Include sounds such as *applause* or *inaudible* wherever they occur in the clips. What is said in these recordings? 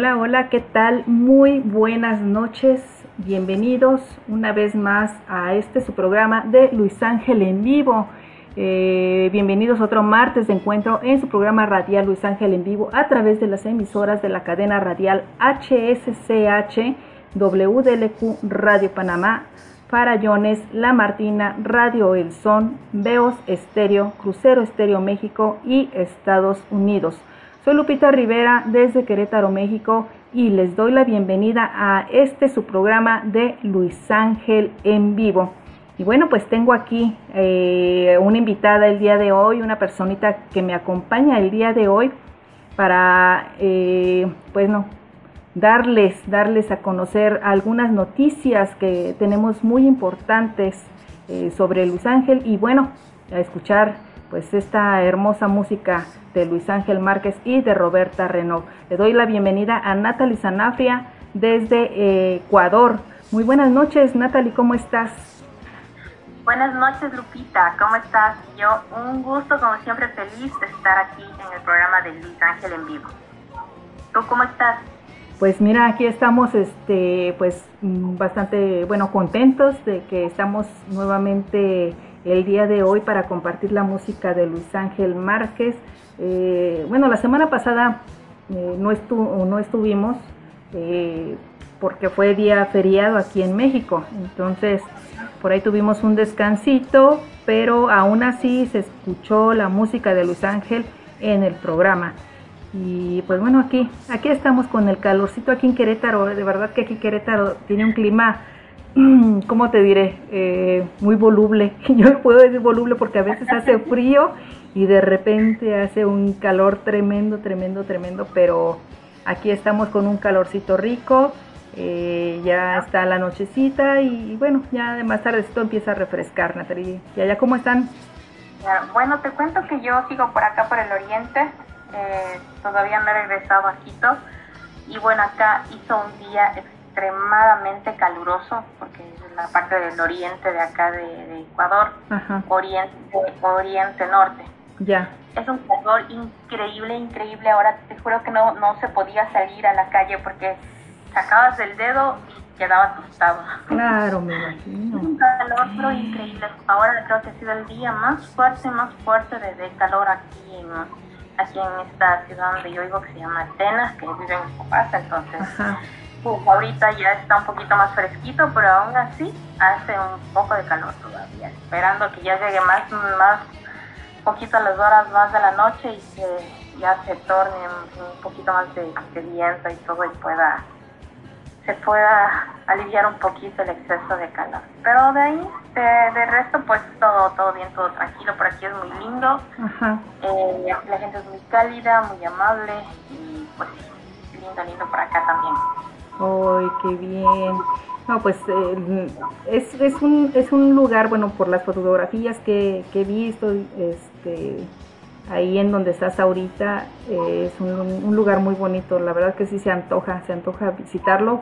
Hola, hola, ¿qué tal? Muy buenas noches. Bienvenidos una vez más a este su programa de Luis Ángel en vivo. Eh, bienvenidos otro martes de encuentro en su programa radial Luis Ángel en vivo a través de las emisoras de la cadena radial HSCH, WDLQ Radio Panamá, Farallones, La Martina, Radio El Son, Veos Estéreo, Crucero Estéreo México y Estados Unidos. Soy Lupita Rivera desde Querétaro, México y les doy la bienvenida a este su programa de Luis Ángel en vivo. Y bueno, pues tengo aquí eh, una invitada el día de hoy, una personita que me acompaña el día de hoy para, eh, pues no, darles, darles a conocer algunas noticias que tenemos muy importantes eh, sobre Luis Ángel y bueno, a escuchar pues esta hermosa música de Luis Ángel Márquez y de Roberta Renault. Le doy la bienvenida a Natalie Sanafria desde eh, Ecuador. Muy buenas noches, Natalie, ¿cómo estás? Buenas noches, Lupita, ¿cómo estás? Yo, un gusto, como siempre, feliz de estar aquí en el programa de Luis Ángel en vivo. ¿Tú cómo estás? Pues mira, aquí estamos, este, pues mm, bastante, bueno, contentos de que estamos nuevamente el día de hoy para compartir la música de Luis Ángel Márquez. Eh, bueno, la semana pasada eh, no, no estuvimos eh, porque fue día feriado aquí en México, entonces por ahí tuvimos un descansito, pero aún así se escuchó la música de Luis Ángel en el programa. Y pues bueno, aquí, aquí estamos con el calorcito aquí en Querétaro, de verdad que aquí Querétaro tiene un clima ¿cómo te diré? Eh, muy voluble. *laughs* Yo puedo decir voluble porque a veces hace *laughs* frío y de repente hace un calor tremendo, tremendo, tremendo, pero aquí estamos con un calorcito rico. Eh, ya está la nochecita y, bueno, ya de más tarde esto empieza a refrescar, Natalie. ¿Y allá cómo están? Bueno, te cuento que yo sigo por acá, por el oriente. Eh, todavía no he regresado a Quito. Y bueno, acá hizo un día extremadamente caluroso, porque es la parte del oriente de acá de, Ecuador, oriente, oriente norte. Ya. Es un calor increíble, increíble. Ahora te juro que no, no se podía salir a la calle porque sacabas el dedo y quedaba tostado. Claro, me imagino. Es un calor pero increíble. Ahora creo que ha sido el día más fuerte, más fuerte de, calor aquí en, aquí en esta ciudad donde yo vivo que se llama Atenas, que vive en papás, entonces pues ahorita ya está un poquito más fresquito, pero aún así hace un poco de calor todavía. Esperando que ya llegue más, más poquito a las horas más de la noche y que ya se torne un, poquito más de, viento y todo y pueda se pueda aliviar un poquito el exceso de calor. Pero de ahí, de, resto, pues todo, todo bien, todo tranquilo. Por aquí es muy lindo. Eh, la gente es muy cálida, muy amable y pues lindo, lindo por acá también. ¡Ay, qué bien! No, pues eh, es, es, un, es un lugar, bueno, por las fotografías que, he visto, este, ahí en donde estás ahorita, eh, es un, lugar muy bonito, la verdad que sí se antoja, se antoja visitarlo.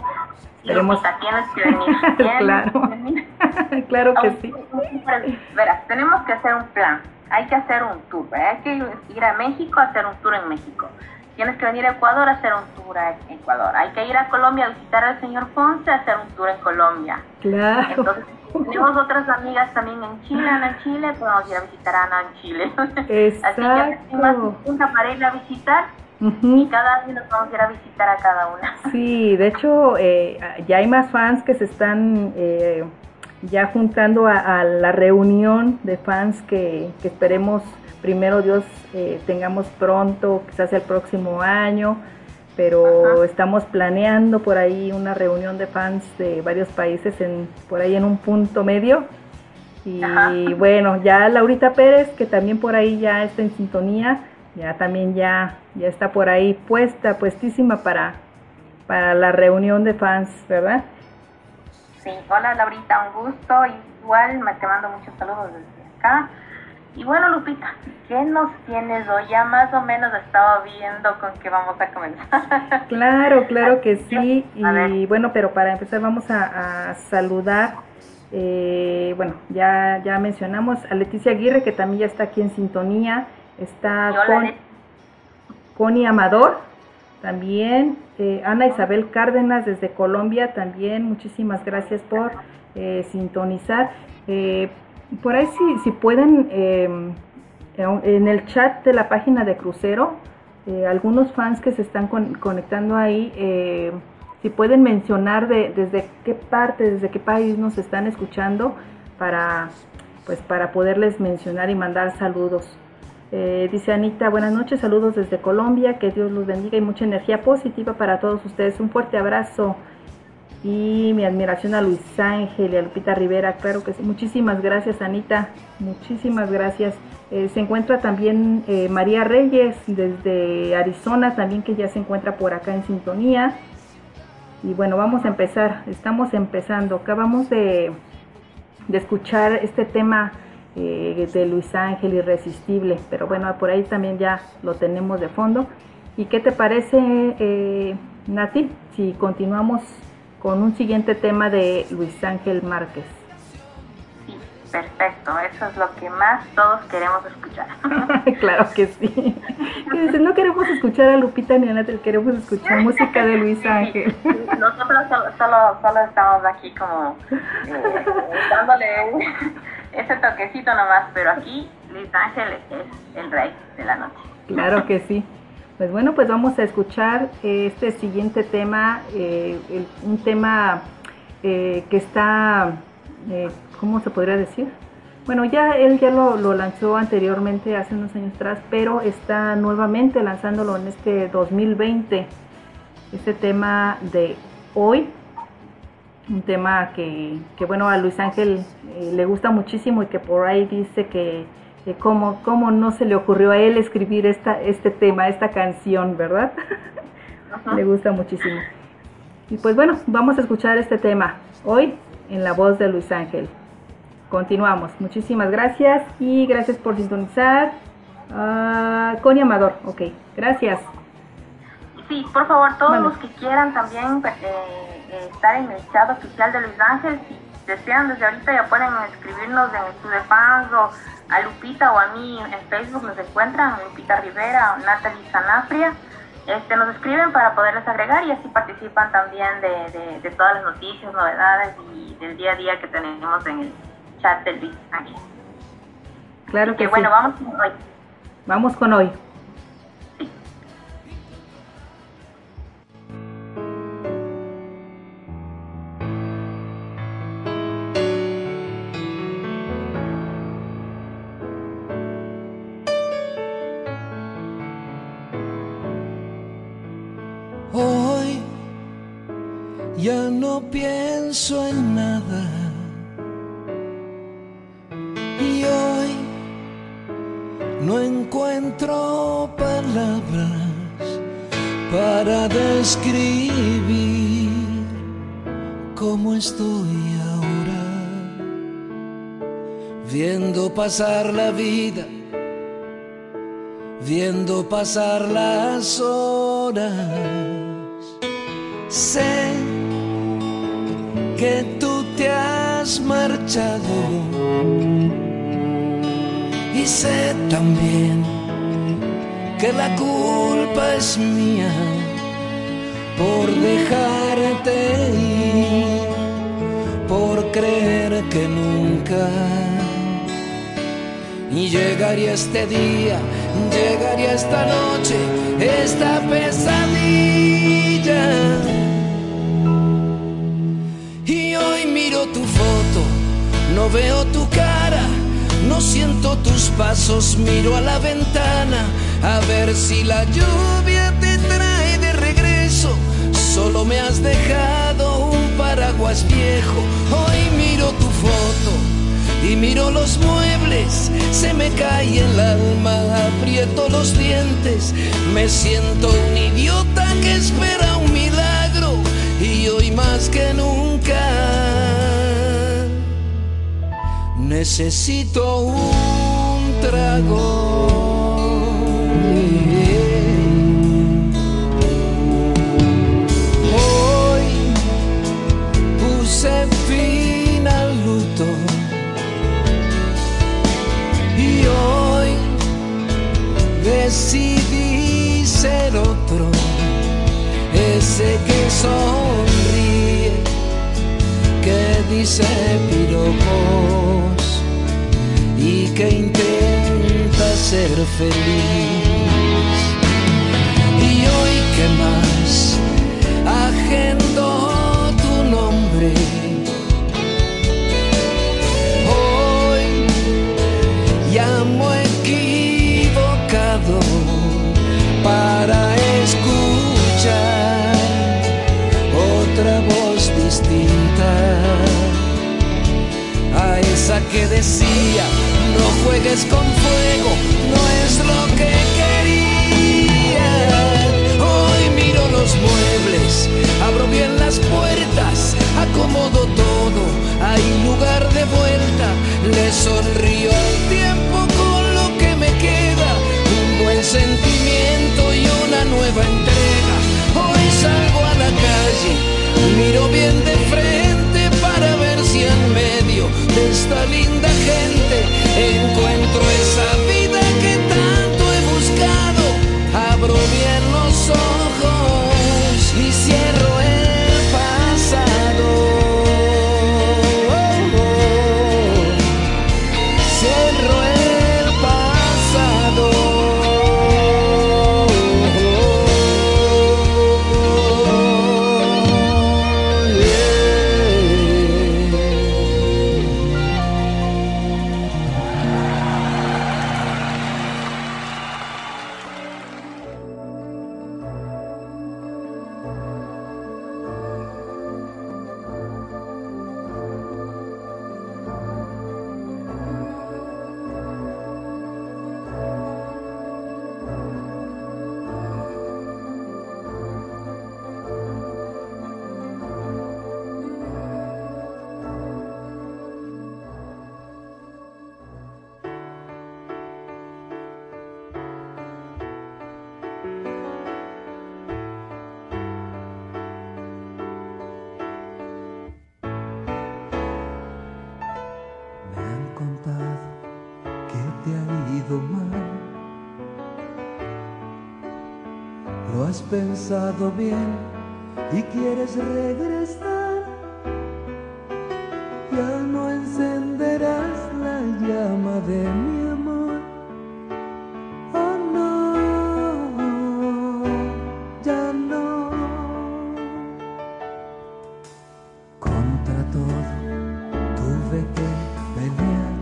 Esperemos. tienes que venir. claro, *laughs* claro que sí. Verás, tenemos que hacer un plan, hay que hacer un tour, hay que ir a México a hacer un tour en México tienes que venir a Ecuador a hacer un tour en Ecuador. Hay que ir a Colombia a visitar al señor Ponce a hacer un tour en Colombia. Claro. Entonces, tenemos otras amigas también en Chile, Ana en Chile, podemos ir a visitar a Ana en Chile. Exacto. *laughs* Así que más una para ir a visitar y cada año nos vamos a ir a visitar a cada una. *laughs* Sí, de hecho, eh, ya hay más fans que se están eh, ya juntando a, la reunión de fans que, que esperemos primero Dios eh, tengamos pronto, quizás el próximo año, pero estamos planeando por ahí una reunión de fans de varios países en, por ahí en un punto medio. Y *laughs* bueno, ya Laurita Pérez, que también por ahí ya está en sintonía, ya también ya, ya está por ahí puesta, puestísima para, para la reunión de fans, ¿verdad? Sí, hola Laurita, un gusto. Igual te mando muchos saludos desde acá. Y bueno, Lupita, ¿qué nos tienes hoy? Ya más o menos estaba viendo con qué vamos a comenzar. *laughs* Claro, claro que sí. Y bueno, pero para empezar vamos a, saludar, eh, bueno, ya, ya mencionamos a Leticia Aguirre, que también ya está aquí en sintonía. Está con Connie Amador, también. Eh, Ana Isabel Cárdenas desde Colombia también. Muchísimas gracias por eh, sintonizar. Eh, por ahí si, si pueden, em, en el chat de la página de Crucero, algunos fans que se están conectando ahí, si pueden mencionar de, desde qué parte, desde qué país nos están escuchando para, pues, para poderles mencionar y mandar saludos. Eh, dice Anita, buenas noches, saludos desde Colombia, que Dios los bendiga y mucha energía positiva para todos ustedes. Un fuerte abrazo y mi admiración a Luis Ángel y a Lupita Rivera, claro que sí. Muchísimas gracias Anita, muchísimas gracias. Eh, se encuentra también eh, María Reyes desde Arizona, también que ya se encuentra por acá en sintonía. Y bueno, vamos a empezar, estamos empezando. Acabamos de, de escuchar este tema eh, de Luis Ángel Irresistible, pero bueno, por ahí también ya lo tenemos de fondo. ¿Y qué te parece, Nati, si continuamos con un siguiente tema de Luis Ángel Márquez? Perfecto, eso es lo que más todos queremos escuchar. *laughs* claro que sí. *laughs* No queremos escuchar a Lupita ni a Natal, queremos escuchar música de Luis Ángel. Nosotros solo, solo, estamos aquí como eh, dándole ese toquecito nomás, pero aquí Luis Ángel es el rey de la noche. Claro que sí. Pues bueno, pues vamos a escuchar este siguiente tema, eh, un tema eh, que está eh, ¿cómo se podría decir? Bueno, ya él ya lo, lanzó anteriormente, hace unos años atrás, pero está nuevamente lanzándolo en este 2020. Este tema de hoy, un tema que, bueno, a Luis Ángel eh, le gusta muchísimo y que por ahí dice que cómo, cómo, no se le ocurrió a él escribir esta, este tema, esta canción, ¿verdad? le gusta muchísimo. Y pues bueno, vamos a escuchar este tema hoy en la voz de Luis Ángel. Continuamos. Muchísimas gracias y gracias por sintonizar. Uh, Connie Amador, ok, gracias. Sí, por favor, todos los que quieran también eh, eh, estar en el chat oficial de Luis Ángel, si desean desde ahorita ya pueden escribirnos en el Club de Fans o a Lupita o a mí en Facebook nos encuentran, Lupita Rivera o Natalie Sanafria. Este, nos escriben para poderles agregar y así participan también de, de todas las noticias, novedades y del día a día que tenemos en el chat del Big Claro que, bueno, vamos con hoy. Vamos con. Hoy no pienso en nada no encuentro palabras para describir cómo estoy ahora, viendo pasar la vida, viendo pasar las horas. Sé que tú te has marchado y sé también que la culpa es mía por dejarte ir, por creer que nunca. Y llegaría este día, llegaría esta noche, esta pesadilla. No veo tu cara no siento tus pasos, miro a la ventana a ver si la lluvia te trae de regreso. Solo me has dejado un paraguas viejo. Hoy miro tu foto y miro los muebles. Se me cae el alma, aprieto los dientes. Me siento un idiota que espera un milagro y hoy más que nunca necesito un trago. Hoy puse fin al luto. Y hoy decidí ser otro. Ese que sonríe, que dice piropos y que intenta ser feliz. Y hoy que más agendo tu nombre. Hoy llamo equivocado para escuchar otra voz distinta a esa que decía juegues con fuego, no es lo que quería. Hoy miro los muebles, abro bien las puertas, acomodo todo, hay lugar de vuelta, le sonrío al tiempo con lo que me queda, un buen sentimiento y una nueva entrega. Hoy salgo a la calle, miro bien de frente para ver si en medio de esta linda gente encuentro esa vida regresar. Ya no encenderás la llama de mi amor. Oh no, ya no. Contra todo tuve que pelear.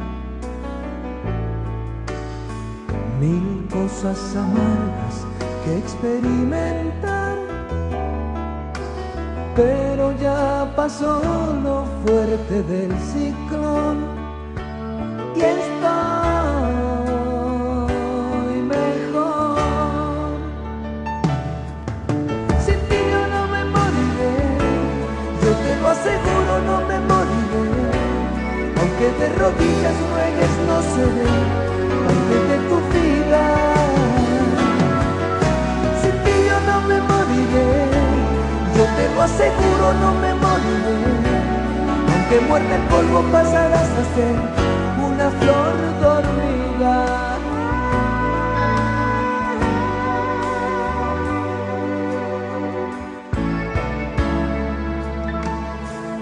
Mil cosas amargas que experimentar. Pero ya pasó lo fuerte del ciclón y estoy mejor. Sin ti yo no me moriré, yo te lo aseguro, no me moriré. Aunque de rodillas ruegues, no seré lo aseguro, no me moriré. Aunque muerta el polvo, pasarás a ser una flor dormida.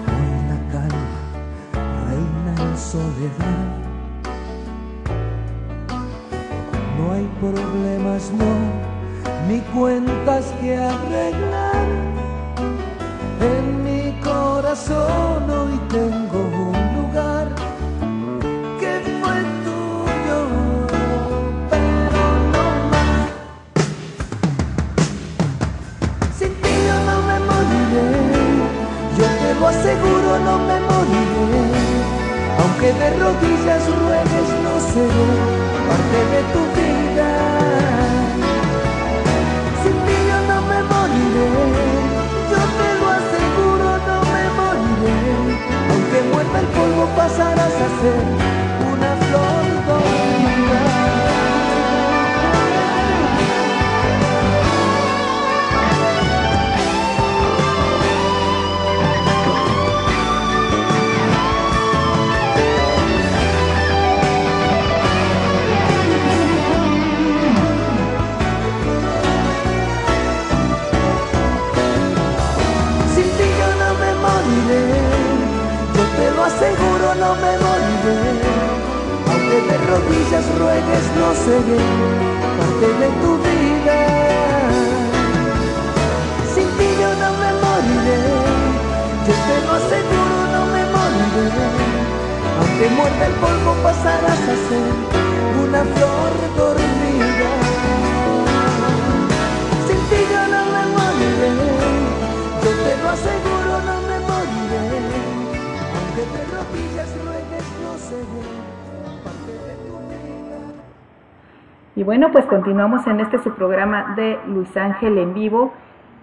Hoy la calma reina en soledad. No hay problemas, no, ni cuentas que arreglar. En mi corazón hoy tengo un lugar que fue tuyo, pero no más. Sin ti yo no me moriré, yo te lo aseguro, no me moriré. Aunque de rodillas ruegues, no seré parte de tu vida. El polvo, pasarás a ser aseguro no me moriré, aunque de rodillas ruegues no seré parte de tu vida. Sin ti yo no me moriré, yo te lo aseguro no me moriré, aunque muerta el polvo pasarás a ser una flor dormida. Y bueno, pues continuamos en este su programa de Luis Ángel en vivo.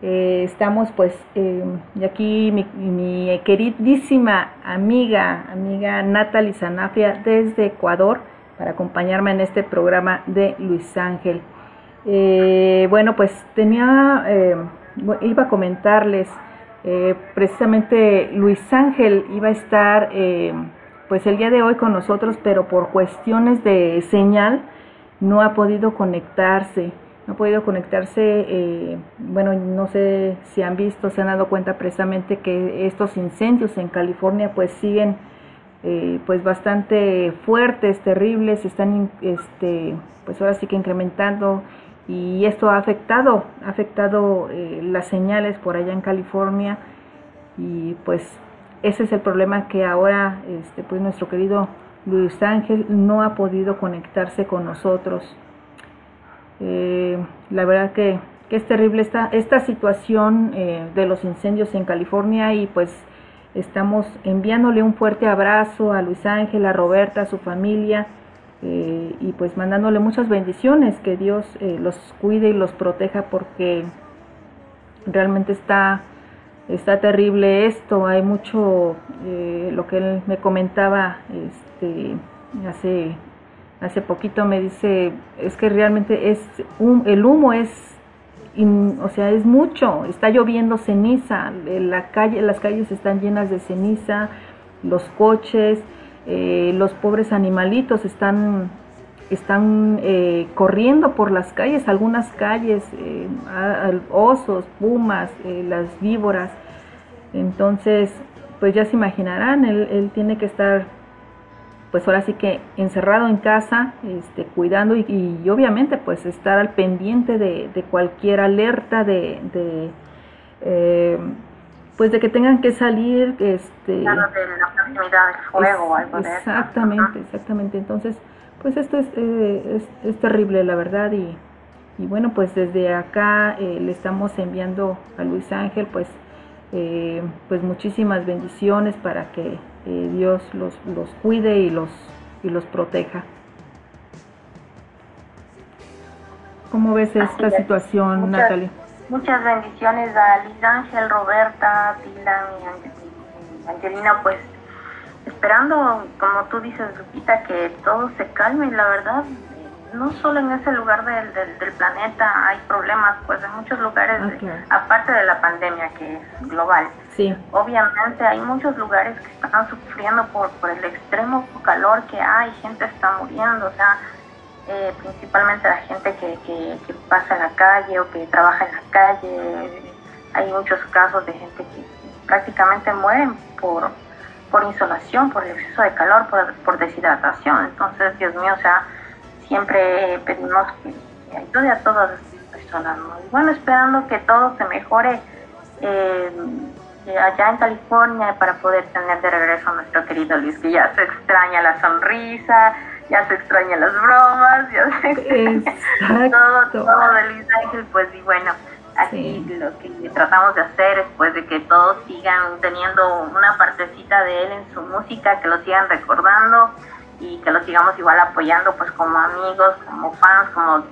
Eh, estamos pues eh, y aquí mi, queridísima amiga, amiga Natalie Sanafria desde Ecuador para acompañarme en este programa de Luis Ángel. Eh, bueno, pues tenía, iba a comentarles, precisamente Luis Ángel iba a estar pues el día de hoy con nosotros, pero por cuestiones de señal, no ha podido conectarse, no ha podido conectarse, eh, bueno, no sé si han visto, se han dado cuenta precisamente que estos incendios en California pues siguen eh, pues bastante fuertes, terribles, están este, pues ahora sí que incrementando y esto ha afectado, ha afectado eh, las señales por allá en California y pues ese es el problema que ahora este, pues nuestro querido Luis Ángel no ha podido conectarse con nosotros. Eh, la verdad que, es terrible esta, esta situación eh, de los incendios en California y pues estamos enviándole un fuerte abrazo a Luis Ángel, a Roberta, a su familia eh, y pues mandándole muchas bendiciones, que Dios los cuide y los proteja porque realmente está está terrible esto, hay mucho, lo que él me comentaba, este, hace, hace poquito me dice, es que realmente es, el humo es, o sea, es mucho, está lloviendo ceniza, la calle, las calles están llenas de ceniza, los coches, eh, los pobres animalitos están están eh, corriendo por las calles, algunas calles, eh, osos, pumas, las víboras. Entonces, pues ya se imaginarán, él, él tiene que estar pues ahora sí que encerrado en casa, este, cuidando y, obviamente pues estar al pendiente de, cualquier alerta de, eh, pues de que tengan que salir este de la proximidad del fuego o algo de exactamente exactamente entonces pues esto es, eh, es, terrible la verdad y, y, bueno pues desde acá eh, le estamos enviando a Luis Ángel pues pues muchísimas bendiciones para que eh, Dios los, los cuide y los, y los proteja. ¿Cómo ves esta situación, muchas, Natalie? Muchas bendiciones a Liz Ángel, Roberta, Dylan y Angelina, pues esperando, como tú dices, Lupita, que todo se calme, la verdad, no solo en ese lugar del, del, planeta hay problemas, pues en muchos lugares, aparte de la pandemia que es global. Sí. Obviamente hay muchos lugares que están sufriendo por, por el extremo calor que hay, gente está muriendo, o sea, eh, principalmente la gente que, que, pasa en la calle o que trabaja en la calle. Hay muchos casos de gente que prácticamente mueren por, por insolación, por el exceso de calor, por, por deshidratación. Entonces, Dios mío, o sea, siempre pedimos que, ayude a todas las personas. Y bueno, esperando que todo se mejore eh, allá en California para poder tener de regreso a nuestro querido Luis, que ya se extraña la sonrisa, ya se extraña las bromas, ya se extraña todo, todo de Luis Ángel, pues y bueno. Así lo que tratamos de hacer es pues de que todos sigan teniendo una partecita de él en su música, que lo sigan recordando, y que lo sigamos igual apoyando pues como amigos, como fans, como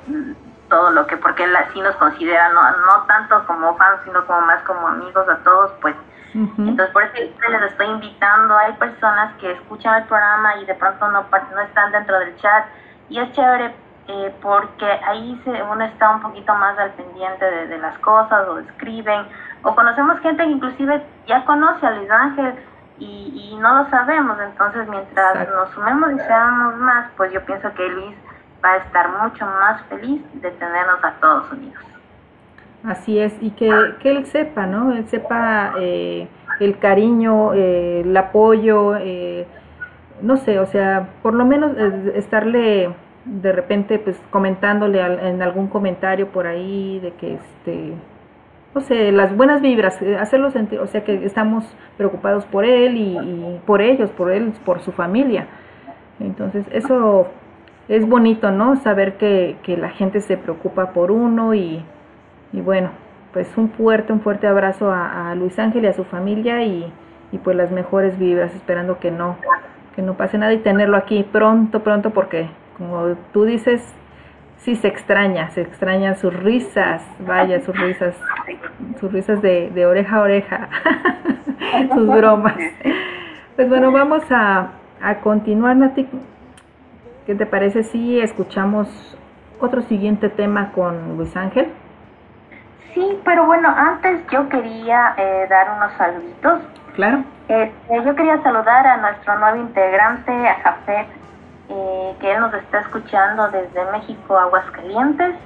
todo lo que, porque él así nos considera, no, no tanto como fans, sino como más como amigos a todos, pues. Entonces por eso les estoy invitando, hay personas que escuchan el programa y de pronto no, no están dentro del chat y es chévere eh, porque ahí se, uno está un poquito más al pendiente de, de las cosas o escriben o conocemos gente que inclusive ya conoce a Luis Ángel y, no lo sabemos. Entonces, mientras nos sumemos y seamos más, pues yo pienso que Luis va a estar mucho más feliz de tenernos a todos unidos. Así es, y que, que él sepa, ¿no? Él sepa eh, el cariño, eh, el apoyo, eh, no sé, o sea, por lo menos estarle de repente pues comentándole en algún comentario por ahí de que este no sé, las buenas vibras, eh, hacerlo sentir, o sea que estamos preocupados por él y, por ellos, por él, por su familia. Entonces, eso es bonito, ¿no? Saber que, que la gente se preocupa por uno y, y, bueno, pues un fuerte, un fuerte abrazo a, Luis Ángel y a su familia y, y, pues las mejores vibras, esperando que no, que no pase nada y tenerlo aquí pronto, pronto, porque como tú dices, sí se extraña, se extrañan sus risas, vaya, sus risas, sus risas de, de oreja a oreja, *laughs* sus bromas. Pues bueno, vamos a, a continuar, Nati. ¿Qué te parece si escuchamos otro siguiente tema con Luis Ángel? Sí, pero bueno, antes yo quería eh, dar unos saluditos. Claro. Este, yo quería saludar a nuestro nuevo integrante, a Jafet eh, que él nos está escuchando desde México, Aguascalientes.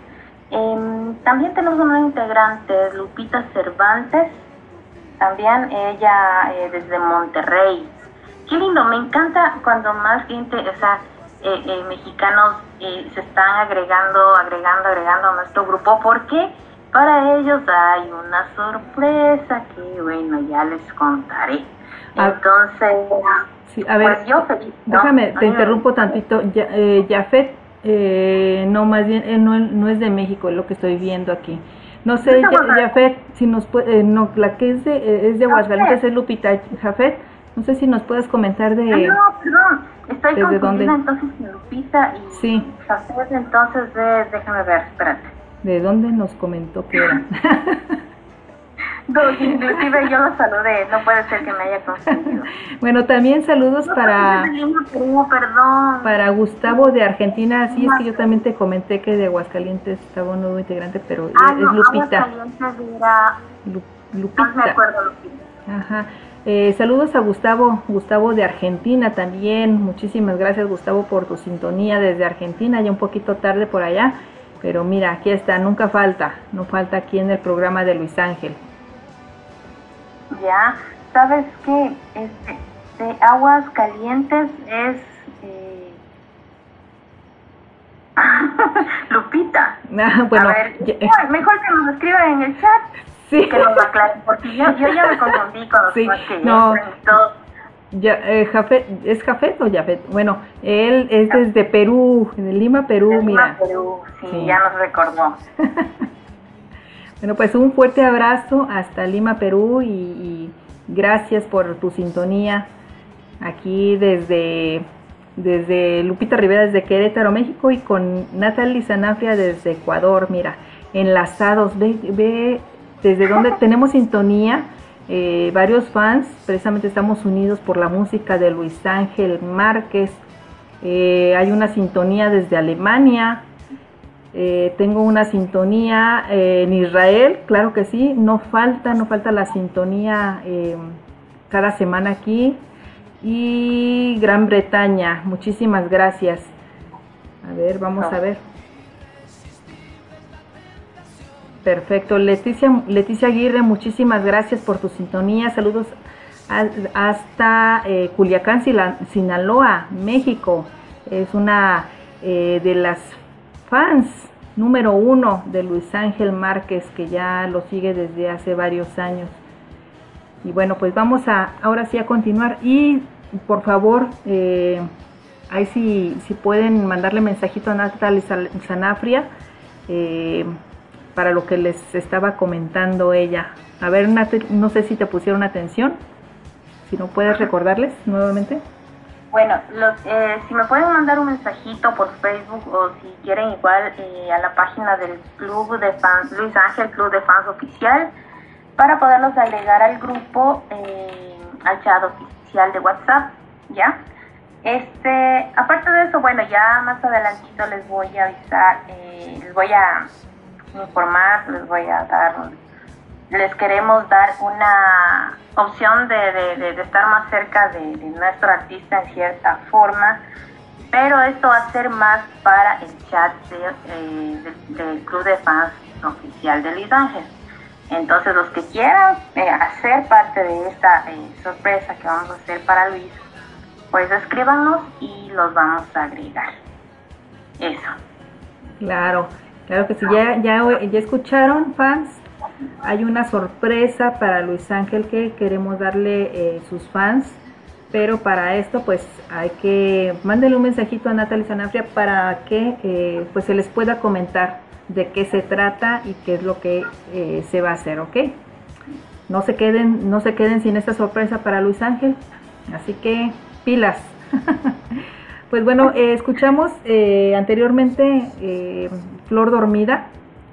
Eh, también tenemos una integrante, Lupita Cervantes, también ella eh, desde Monterrey. Qué lindo, me encanta cuando más gente, o sea, eh, eh, mexicanos se están agregando, agregando, agregando a nuestro grupo, porque para ellos hay una sorpresa que, bueno, ya les contaré. Ah. Entonces, a ver, pues déjame, te interrumpo tantito. Ya, eh, Jafet, eh, no, más bien, eh, no, no, es de México, es lo que estoy viendo aquí. No sé, Jafet, si nos puede, eh, no, la que es de, es de Aguascalientes es Lupita Jafet. No sé si nos puedes comentar de... Ah, no, perdón, estoy confundida dónde? entonces Lupita y sí. Jafet, entonces de, déjame ver, espérate. ¿De dónde nos comentó que era? *laughs* inclusive yo lo saludé, no puede ser que me haya confundido. *laughs* bueno, también saludos para perdón. para Gustavo de Argentina, sí, es que yo también te comenté que de Aguascalientes estaba un nuevo integrante, pero ah, es Lupita. Era... Lupita. No me acuerdo, Lupita. Ajá. Eh, saludos a Gustavo, Gustavo de Argentina también. Muchísimas gracias Gustavo por tu sintonía desde Argentina, ya un poquito tarde por allá, pero mira, aquí está, nunca falta, no falta aquí en el programa de Luis Ángel ya, ¿sabes qué? Este, de aguas calientes es... Eh... *laughs* Lupita. *laughs* Ah, bueno, a ver, mejor que nos escriban en el chat. Sí. Que nos aclaren, porque yo, yo ya me confundí con los *laughs* sí, que no. Ya, eh, Jafet, ¿Es Jafet o Jafet? Bueno, él es desde Perú, en Lima, Perú, Lima, mira. Perú, sí, sí, ya nos recordó. *laughs* Bueno, pues un fuerte abrazo hasta Lima, Perú y, gracias por tu sintonía aquí desde, desde Lupita Rivera desde Querétaro, México y con Natalie Sanafria desde Ecuador, mira, enlazados, ve, ve desde donde *laughs* tenemos sintonía. Eh, varios fans, precisamente estamos unidos por la música de Luis Ángel Márquez. Eh, hay una sintonía desde Alemania, eh, tengo una sintonía eh, en Israel, claro que sí, no falta, no falta la sintonía cada semana aquí. Y Gran Bretaña, muchísimas gracias. A ver, vamos a ver. Perfecto, Leticia, Leticia Aguirre, muchísimas gracias por tu sintonía. Saludos hasta Culiacán, Sinaloa, México. Es una de las fans número uno de Luis Ángel Márquez, que ya lo sigue desde hace varios años. Y bueno, pues vamos a ahora sí a continuar. Y por favor, eh, ahí sí, si pueden mandarle mensajito a Natalie Sanafria eh, para lo que les estaba comentando ella. A ver, no sé si te pusieron atención. Si no puedes recordarles nuevamente. Bueno, los, eh, si me pueden mandar un mensajito por Facebook o si quieren igual eh, a la página del Club de Fans, Luis Ángel Club de Fans Oficial, para poderlos agregar al grupo, eh, al chat oficial de WhatsApp, ¿ya? Este, aparte de eso, bueno, ya más adelantito les voy a avisar, les voy a informar, les voy a dar les queremos dar una opción de, estar más cerca de, nuestro artista en cierta forma, pero esto va a ser más para el chat eh, del Club de Fans oficial de Luis Ángel. Entonces los que quieran eh, hacer parte de esta eh, sorpresa que vamos a hacer para Luis, pues escríbanos y los vamos a agregar. eso. Claro, claro que sí, ya, ya, escucharon fans, hay una sorpresa para Luis Ángel que queremos darle eh, sus fans, pero para esto pues hay que mandarle un mensajito a Natalie Sanafria para que eh, pues se les pueda comentar de qué se trata y qué es lo que eh, se va a hacer, ¿ok? No se queden, no se queden sin esta sorpresa para Luis Ángel, así que pilas. *laughs* pues bueno, escuchamos anteriormente Flor Dormida,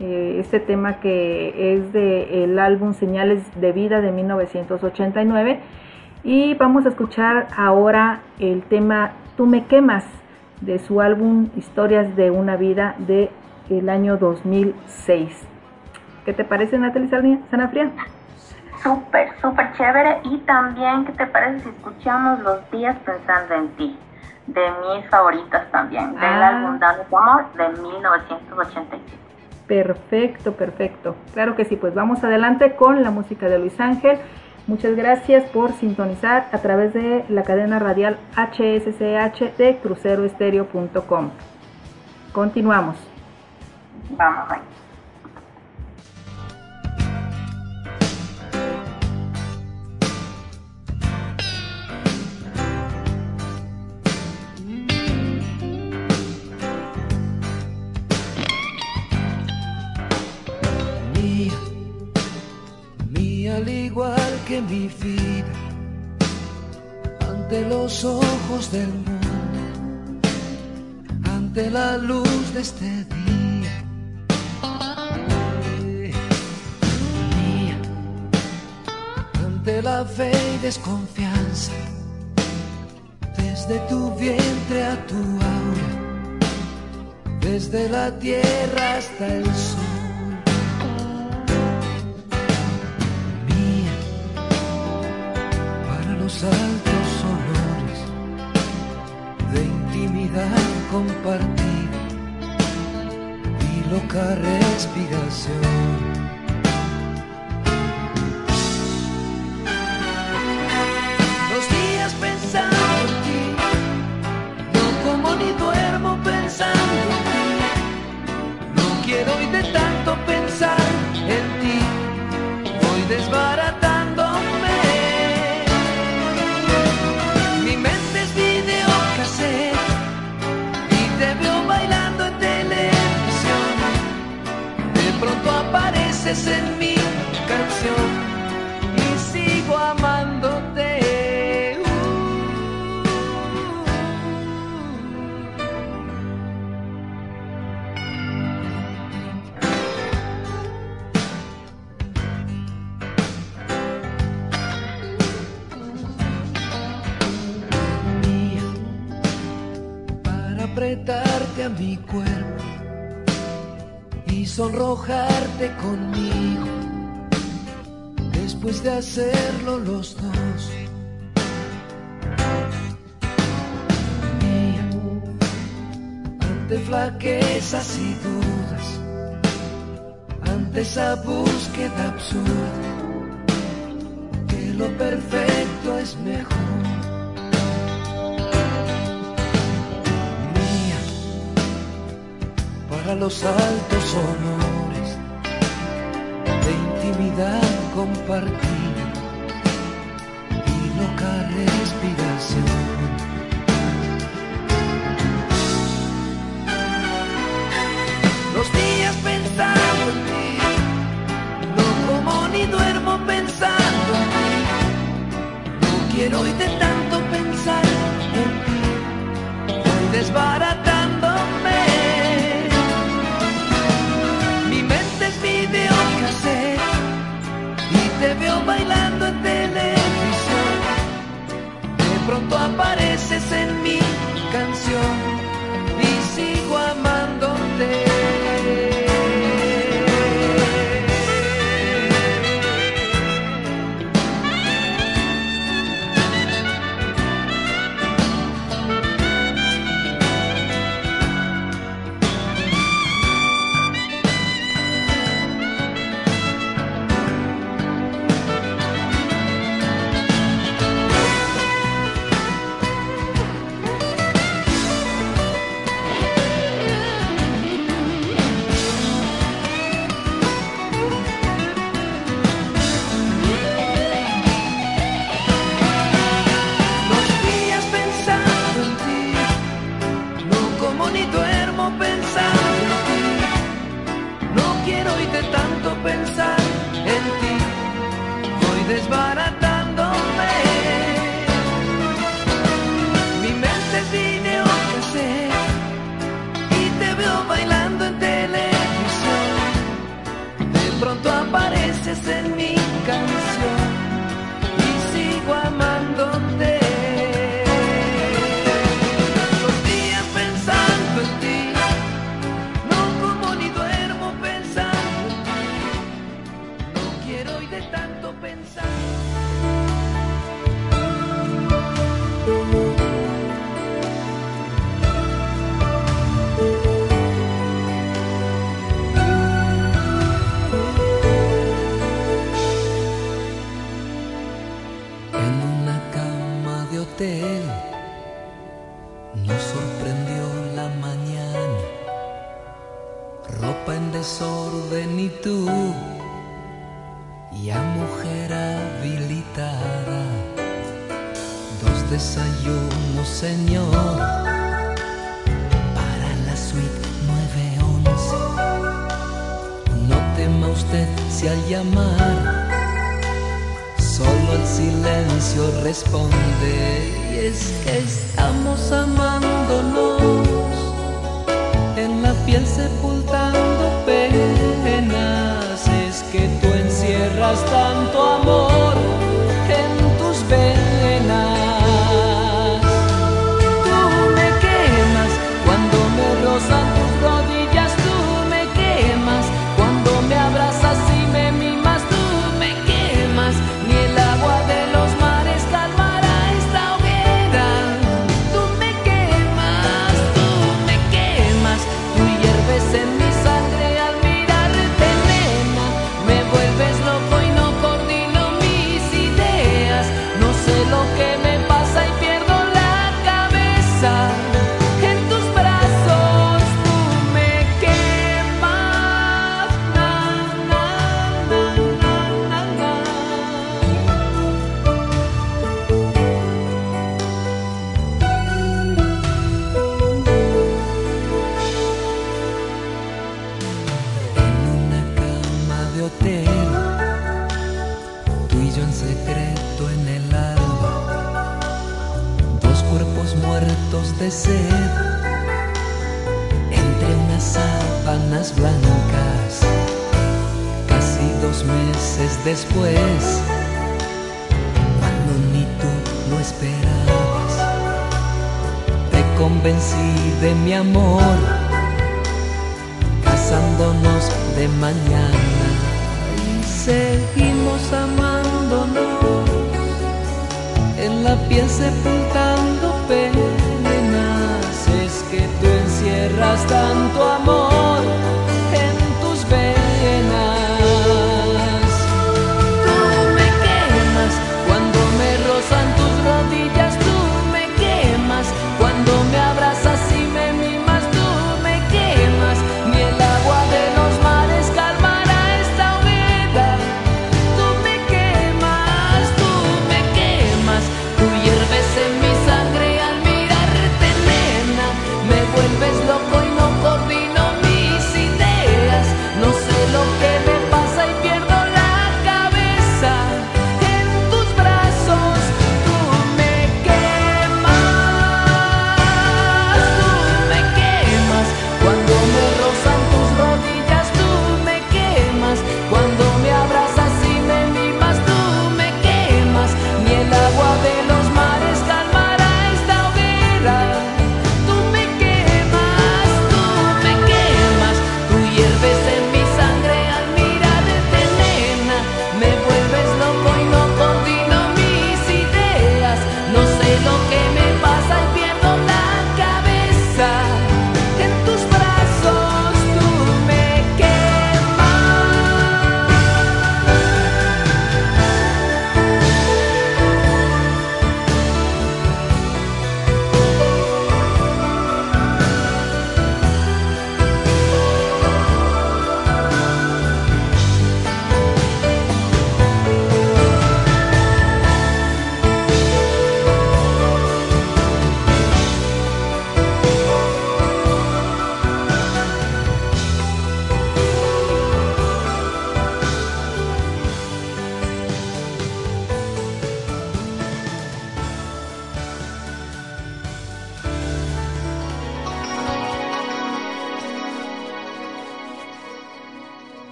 eh, este tema que es del álbum Señales de Vida de 1989. Y vamos a escuchar ahora el tema Tú me quemas de su álbum Historias de una vida de el año 2006. ¿Qué te parece Natalie Sanafria? Súper, súper chévere. Y también, ¿qué te parece si escuchamos Los días pensando en ti? De mis favoritas también, del ah. álbum Dame Amor de 1987. Perfecto, perfecto. Claro que sí, pues vamos adelante con la música de Luis Ángel. Muchas gracias por sintonizar a través de la cadena radial HSCH de cruceroestereo.com. Continuamos. Vamos, que mi vida ante los ojos del mundo, ante la luz de este día. Ante la fe y desconfianza, desde tu vientre a tu aura, desde la tierra hasta el sol. Altos olores de intimidad compartida y loca respiración. En mi canción y sigo amándote. Mía, para apretarte a mi cuerpo sonrojarte conmigo después de hacerlo los dos. Mía, ante flaquezas y dudas, ante esa búsqueda absurda, que lo perfecto es mejor. Los altos honores de intimidad compartida y loca respiración. Los días pensando en ti, no como ni duermo pensando en ti, no quiero hoy de tanto pensar en ti, voy desbaratándome. te veo bailando en televisión, de pronto apareces en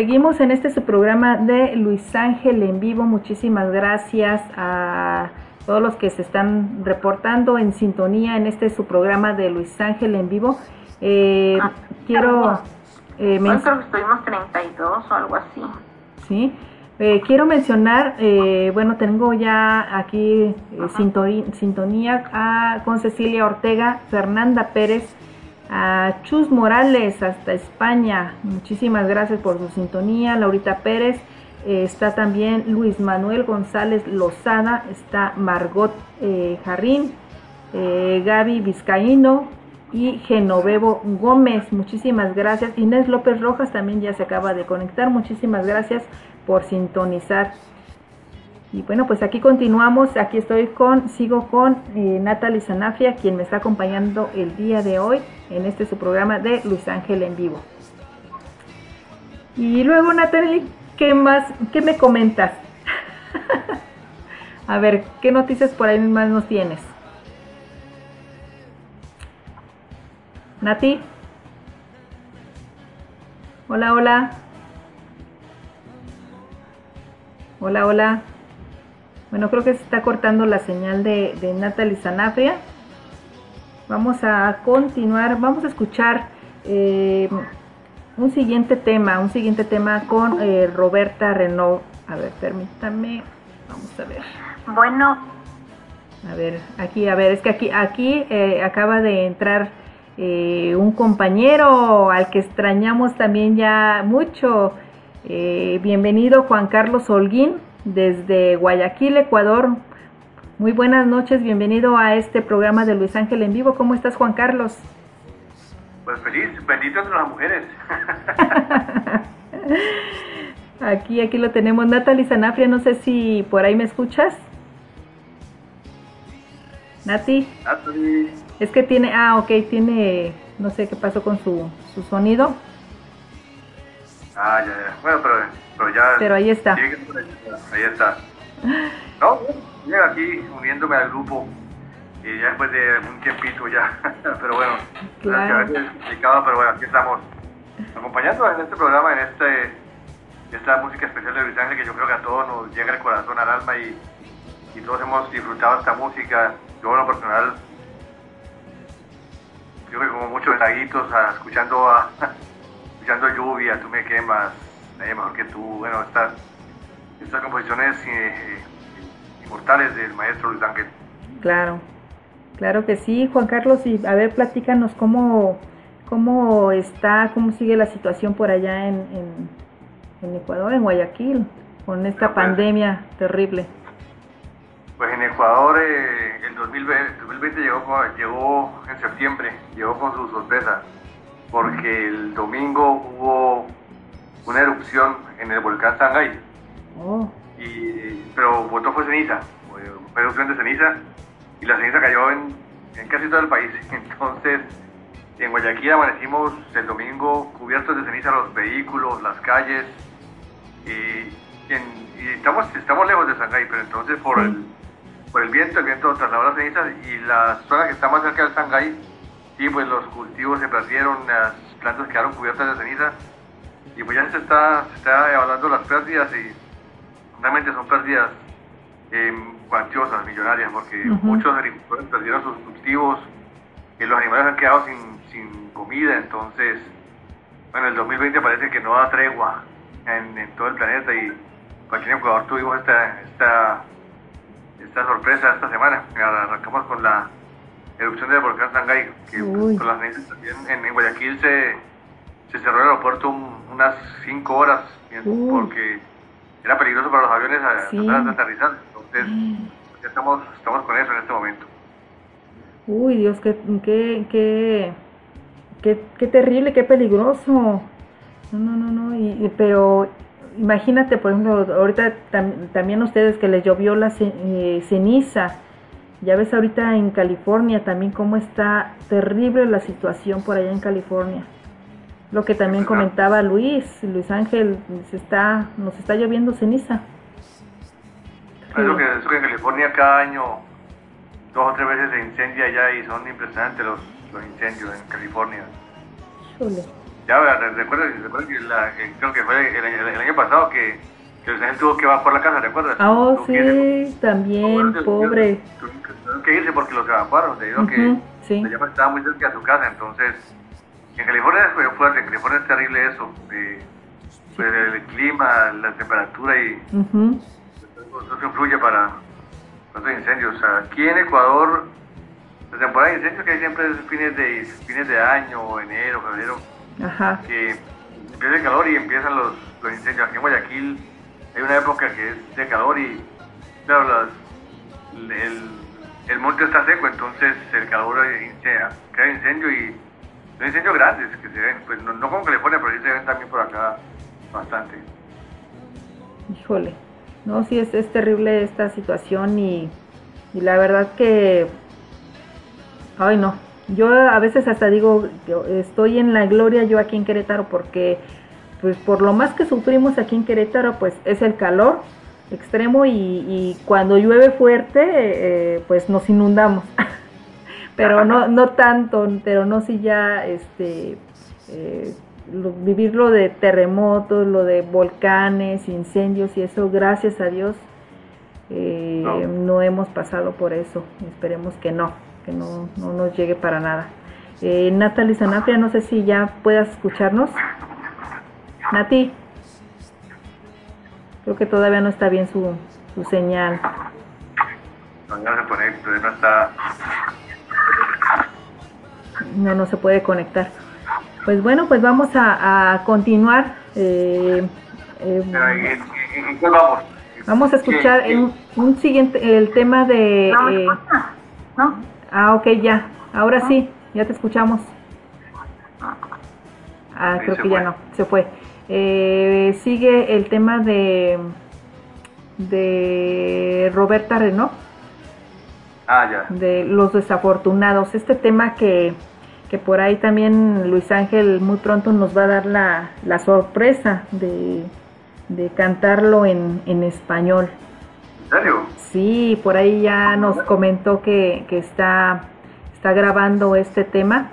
seguimos en este su programa de Luis Ángel en vivo. Muchísimas gracias a todos los que se están reportando en sintonía en este su programa de Luis Ángel en vivo. Eh, ah, quiero... Eh, men- creo que estuvimos 32 o algo así. Sí. Eh, quiero mencionar, eh, bueno, tengo ya aquí sintonía, ah, con Cecilia Ortega, Fernanda Pérez, a Chus Morales hasta España, muchísimas gracias por su sintonía, Laurita Pérez, eh, está también Luis Manuel González Lozada, está Margot eh, Jarrín, eh, Gaby Vizcaíno y Genovevo Gómez, muchísimas gracias, Inés López Rojas también ya se acaba de conectar, muchísimas gracias por sintonizar. Y bueno, pues aquí continuamos, aquí estoy con, sigo con Natalie Sanafia, quien me está acompañando el día de hoy en este su programa de Luis Ángel en vivo. Y luego, Natalie, ¿qué más, qué me comentas? *laughs* A ver, ¿qué noticias por ahí más nos tienes? Nati. Hola, hola. Hola, hola. Bueno, creo que se está cortando la señal de, de Natalie Sanafria. Vamos a continuar, vamos a escuchar eh, un siguiente tema, un siguiente tema con eh, Roberta Renault. A ver, permítame, vamos a ver. Bueno. A ver, aquí, a ver, es que aquí, aquí eh, acaba de entrar un compañero al que extrañamos también ya mucho. bienvenido Juan Carlos Holguín desde Guayaquil, Ecuador. Muy buenas noches, bienvenido a este programa de Luis Ángel en vivo. ¿Cómo estás, Juan Carlos? Pues feliz, bendito entre las mujeres. *laughs* aquí, aquí lo tenemos. Natalie Sanafria, no sé si por ahí me escuchas. Nati. Natalie. Es que tiene, ah, ok, tiene, no sé qué pasó con su, su sonido. Ah, ya, ya. Bueno, pero, pero ya. Pero ahí está. Ahí está. *laughs* No, bien aquí uniéndome al grupo y ya después de un tiempito ya. *laughs* pero bueno, claro. a veces es complicado, pero bueno, aquí estamos acompañando en este programa, en este esta música especial de Luis Ángel que yo creo que a todos nos llega al corazón, al alma y, y todos hemos disfrutado esta música. Yo en lo personal, yo creo que como muchos traguitos, escuchando a *laughs* escuchando lluvia, tú me quemas, nadie mejor que tú, bueno, estas, estas composiciones eh, inmortales del maestro Luis Ángel. Claro, claro que sí, Juan Carlos, y a ver, platícanos cómo, cómo está, cómo sigue la situación por allá en, en, Ecuador, en Guayaquil, con esta pues, pandemia terrible. Pues en Ecuador eh, el 2020, 2020 llegó, llegó en septiembre, llegó con su sorpresa porque el domingo hubo una erupción en el volcán Sangay. Oh. Y, pero votó fue ceniza, fue erupción de ceniza y la ceniza cayó en, casi todo el país. *laughs* Entonces, en Guayaquil amanecimos el domingo cubiertos de ceniza los vehículos, las calles y, estamos, estamos lejos de Sangay, pero entonces por, el, por el viento, el viento trasladó las cenizas y las zonas que están más cerca del Sangay Sí, pues los cultivos se perdieron, las plantas quedaron cubiertas de ceniza y pues ya se está, se está evaluando las pérdidas y realmente son pérdidas eh, cuantiosas, millonarias, porque muchos agricultores perdieron sus cultivos y los animales han quedado sin, sin comida, entonces, bueno, el 2020 parece que no da tregua en, en todo el planeta y aquí en Ecuador tuvimos esta, esta, esta sorpresa esta semana, arrancamos con la erupción del volcán Sangay, que con las cenizas también en, Guayaquil se, se, cerró el aeropuerto unas 5 horas porque era peligroso para los aviones a, de aterrizar. Entonces, ya estamos, estamos con eso en este momento. Uy, Dios, qué, qué, qué, qué, qué terrible, qué peligroso. No, no, no, no. Y, pero imagínate, por ejemplo, ahorita también ustedes que les llovió la eh, ceniza ya ves ahorita en California también cómo está terrible la situación por allá en California. Lo que también comentaba Luis, Luis Ángel, se está, nos está lloviendo ceniza. Es lo que, es que en California cada año dos o tres veces se incendia allá y son impresionantes los, los incendios en California. Ya, recuerda, que la, creo que fue el año pasado que que el tuvo que evacuar la casa, ¿recuerdas? Ah, oh, sí, también, pobre. Tuvieron que irse porque los evacuaron, debido a que sí. la llama estaba muy cerca de su casa, entonces en California fue fuerte, en California es terrible eso, pues, el clima, la temperatura y eso influye para los incendios. aquí en Ecuador, la temporada de incendios que hay siempre es fines de, fines de año, enero, febrero, Ajá. que empieza el calor y empiezan los, los incendios. Aquí en hay una época que es de calor y claro, el, el monte está seco, entonces el calor crea incendio y son incendios grandes que se ven, pues no, como que le pone, pero sí se ven también por acá bastante. Híjole, no, sí es, es terrible esta situación y, y la verdad que, ay no, yo a veces hasta digo, estoy en la gloria yo aquí en Querétaro porque pues por lo más que sufrimos aquí en Querétaro pues es el calor extremo y, cuando llueve fuerte eh, pues nos inundamos *laughs* pero no no tanto pero no si ya este eh, vivir lo de terremotos lo de volcanes incendios y eso gracias a Dios eh, no. hemos pasado por eso esperemos que no que no, no nos llegue para nada eh, Natalie Sanafria no sé si ya puedas escucharnos Nati Creo que todavía no está bien su, su señal. No, no se conecta, no está. No, no se puede conectar. Pues bueno, pues vamos a, a continuar. Eh, eh, ¿en, qué vamos? Vamos a escuchar un, siguiente, el tema de... Eh, ¿No? Ah, ok, ya. Ahora sí, ya te escuchamos. Ah, creo que ya no, se fue. Eh, sigue el tema de, de Roberta Renault. Ah, ya. De los desafortunados. Este tema que, que por ahí también Luis Ángel muy pronto nos va a dar la, la sorpresa de, de cantarlo en, en español. ¿En serio? Sí, por ahí ya nos comentó que, que está, está grabando este tema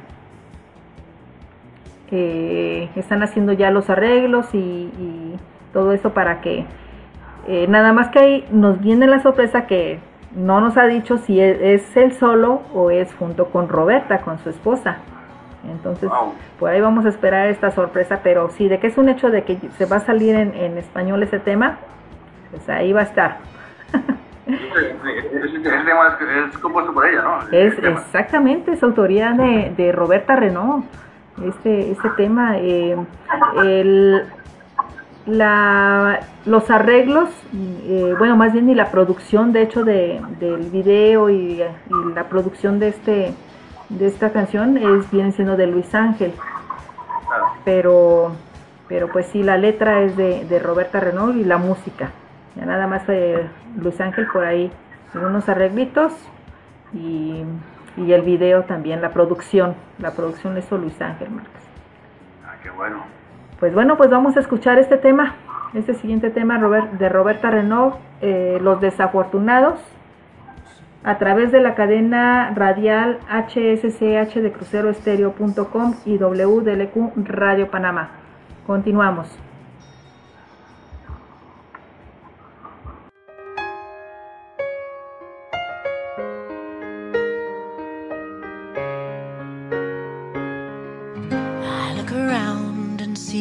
están haciendo ya los arreglos y, todo eso para que eh, nada más que ahí nos viene la sorpresa que no nos ha dicho si e, es, él solo o es junto con Roberta, con su esposa. Entonces, por ahí vamos a esperar esta sorpresa, pero sí, de que es un hecho de que se va a salir en, español ese tema, pues ahí va a estar. *laughs* Ese tema es, compuesto por ella, ¿no? Es, exactamente, es autoría de, de Roberta Renault este, este tema. Eh, la, los arreglos, eh, bueno, más bien y la producción, de hecho, de, del video y, la producción de este de esta canción es viene siendo de Luis Ángel. Pero, pero pues sí, la letra es de, de Roberta Renault y la música. Ya nada más Luis Ángel por ahí, unos arreglitos y y el video también, la producción. La producción es Luis Ángel Márquez. Ah, qué bueno. Pues bueno, pues vamos a escuchar este tema, este siguiente tema de Roberta Renault, eh, Los Desafortunados, a través de la cadena radial HSCH de cruceroestereo.com y WDLQ Radio Panamá. Continuamos.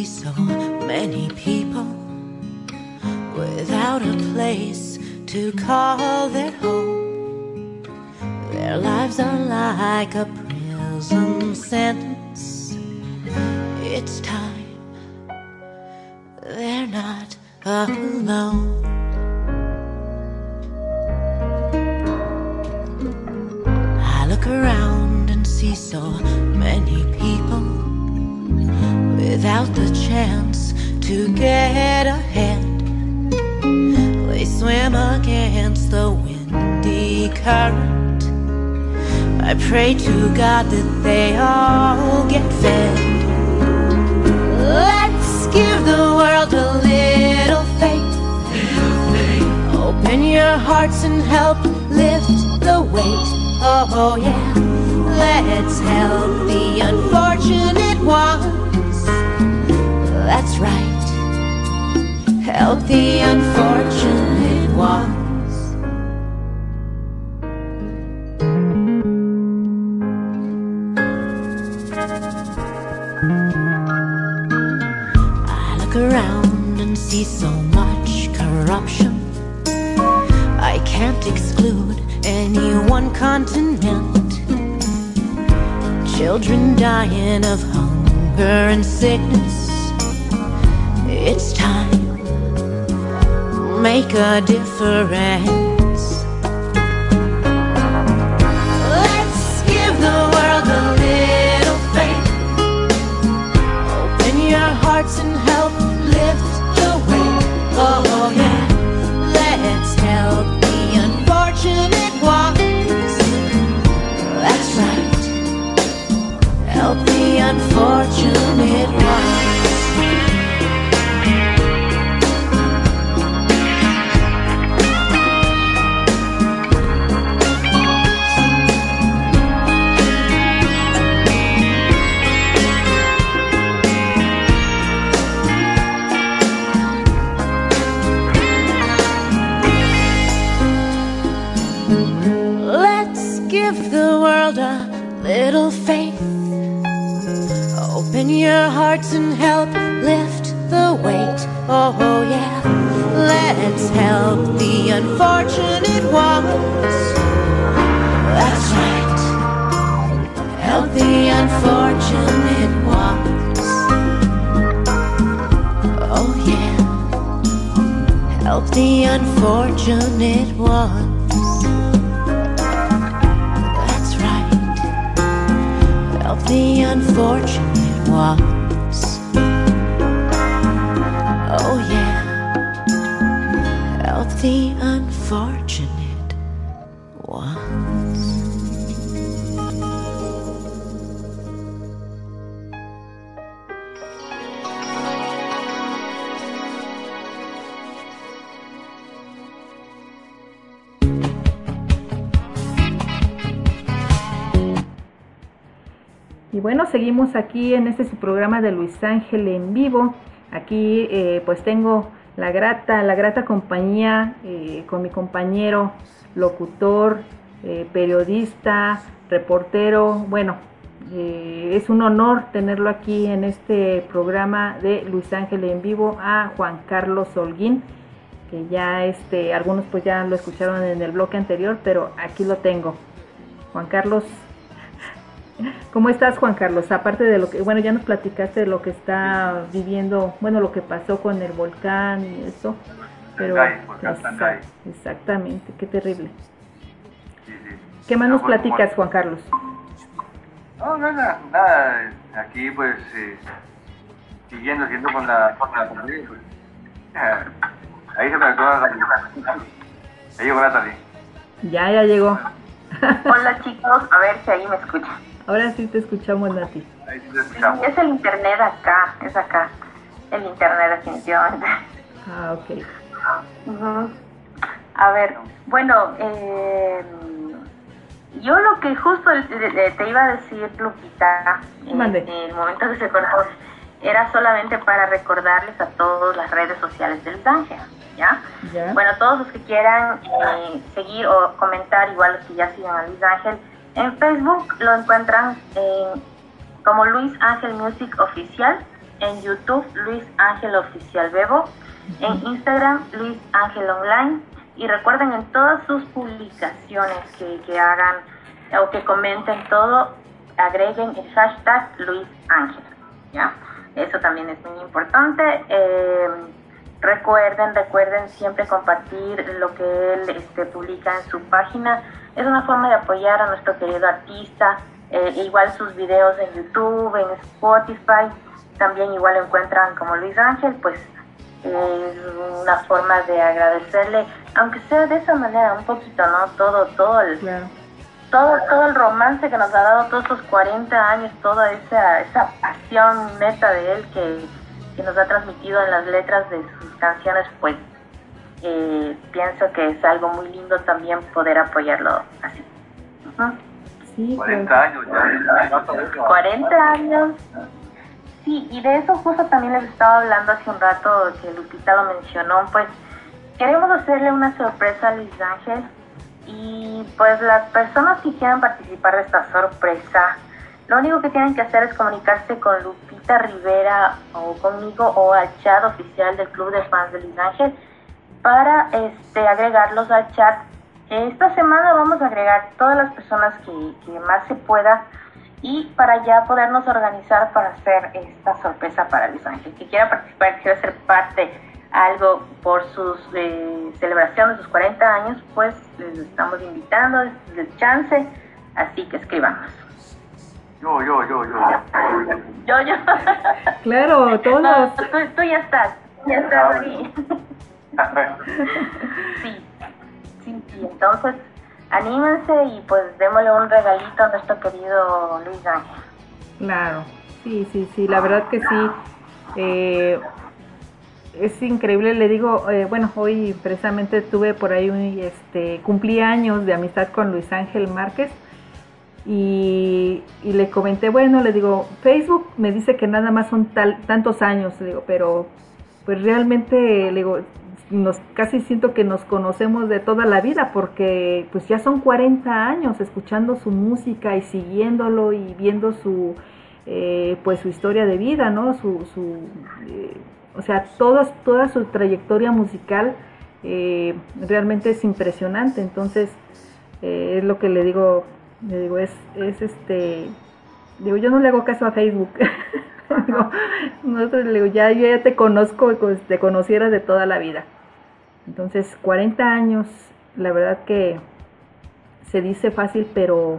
Many people without a place to call their home. Their lives are like a prison sentence. It's time they're not alone. I look around and see so without the chance to get ahead. They swim against the windy current. I pray to God that they all get fed. Let's give the world a little faith. Open your hearts and help lift the weight. Oh, yeah. Let's help the unfortunate ones. That's right help the unfortunate ones. I look around and see so much corruption. I can't exclude any one continent. Children dying of hunger and sickness. Make a difference. Oh, yeah. Let's help the unfortunate ones. That's right. Help the unfortunate ones. Oh, yeah. Help the unfortunate ones. That's right. Help the unfortunate ones. Bueno, seguimos aquí en este programa de Luis Ángel en vivo. Aquí eh, pues tengo la grata, la grata compañía eh, con mi compañero, locutor, eh, periodista, reportero. Bueno, es un honor tenerlo aquí en este programa de Luis Ángel en vivo a Juan Carlos Holguín, que ya este, algunos pues ya lo escucharon en el bloque anterior, pero aquí lo tengo. Juan Carlos, ¿Cómo estás, Juan Carlos? Aparte de lo que, bueno, ya nos platicaste de lo que está viviendo, bueno, lo que pasó con el volcán y eso. Pero, volcán exact- Shanghái. exactamente, qué terrible. Sí, sí. ¿Qué más No, nos pues, platicas, Juan Carlos? No, nada, nada. Aquí, pues, eh, siguiendo, siguiendo con la, con la pues. eh, *laughs* Ahí se me acaba la Ahí llegó Natalie. Ya, ya llegó. Hola chicos, a ver si ahí me escuchan. Ahora sí te escuchamos, Nati. Ahí sí te escuchamos. Es el internet acá, es acá. El internet definitivamente. Ah, ok. Ujú. A ver, bueno, eh, yo lo que justo te iba a decir, Lupita, Mande. en el momento que se cortó, era solamente para recordarles a todos las redes sociales del Ángel, ¿ya? Ya. Bueno, todos los que quieran eh, seguir o comentar, igual los que ya siguen a Luis Ángel, en Facebook lo encuentran en- como Luis Ángel Music Oficial, en YouTube Luis Ángel Oficial Bebo, en Instagram Luis Ángel Online y recuerden en todas sus publicaciones que, que hagan o que comenten todo, agreguen el hashtag Luis Ángel, ¿ya? Eso también es muy importante. Eh, Recuerden, recuerden siempre compartir lo que él este, publica en su página. Es una forma de apoyar a nuestro querido artista. Eh, igual sus videos en YouTube, en Spotify, también igual lo encuentran como Luis Ángel, pues es una forma de agradecerle, aunque sea de esa manera, un poquito, ¿no? Todo, todo el, todo, todo el romance que nos ha dado todos estos 40 años, toda esa, esa pasión neta de él que, que nos ha transmitido en las letras de sus canciones, pues eh, pienso que es algo muy lindo también poder apoyarlo así. Ujú. Sí, 40 claro. años ya. 40 años. Sí, y de eso justo también les estaba hablando hace un rato que Lupita lo mencionó, pues queremos hacerle una sorpresa a Luis Ángel y pues las personas que quieran participar de esta sorpresa, lo único que tienen que hacer es comunicarse con Lupita Rivera o conmigo o al chat oficial del Club de Fans de Luis Ángel para este, agregarlos al chat. Esta semana vamos a agregar todas las personas que, que más se pueda y para ya podernos organizar para hacer esta sorpresa para Luis Ángel. Que quiera participar, quiera ser parte algo por sus eh, celebración de sus 40 años, pues les estamos invitando, les les chance, así que escribamos. Yo, yo, yo, yo. yo. Yo, yo. Claro, No, todos. tú, tú ya estás, ya estás ahí. Sí, sí, sí. Entonces, anímense y pues démosle un regalito a nuestro querido Luis Ángel. Claro, sí, sí, sí, la verdad que sí. eh, es increíble, le digo, eh, bueno, hoy precisamente tuve por ahí un, este, cumplí años de amistad con Luis Ángel Márquez y, y le comenté, bueno, le digo, Facebook me dice que nada más son tal, tantos años, le digo, pero pues realmente, le digo, nos casi siento que nos conocemos de toda la vida porque pues ya son 40 años escuchando su música y siguiéndolo y viendo su eh, pues su historia de vida, ¿no? Su, su eh, o sea, toda, toda su trayectoria musical eh, realmente es impresionante. Entonces, es lo que le digo, le digo, es, es este, digo, yo no le hago caso a Facebook. *laughs* *laughs* nosotros le digo, ya, yo ya te conozco, pues, te conociera de toda la vida. Entonces, 40 años, la verdad que se dice fácil, pero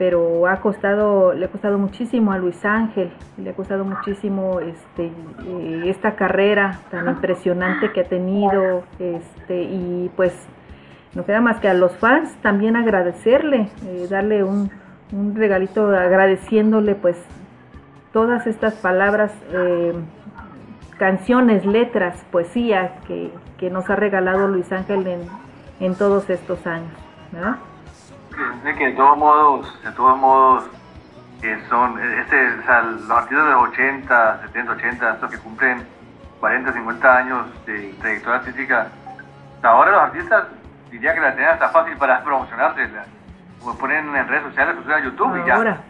pero ha costado, le ha costado muchísimo a Luis Ángel, le ha costado muchísimo este, eh, esta carrera tan impresionante que ha tenido, este, y pues no queda más que a los fans también agradecerle, eh, darle un, un, regalito agradeciéndole pues todas estas palabras, eh, canciones, letras, poesía que, que, nos ha regalado Luis Ángel en, en todos estos años, ¿verdad? que, que de todos modos, de todos modos, que son, este, o sea, los artistas de los 80, 70, 80, estos que cumplen 40, 50 años de trayectoria artística, ahora los artistas diría que la tienen hasta fácil para promocionarse, como ponen en redes sociales, suben a YouTube y ya.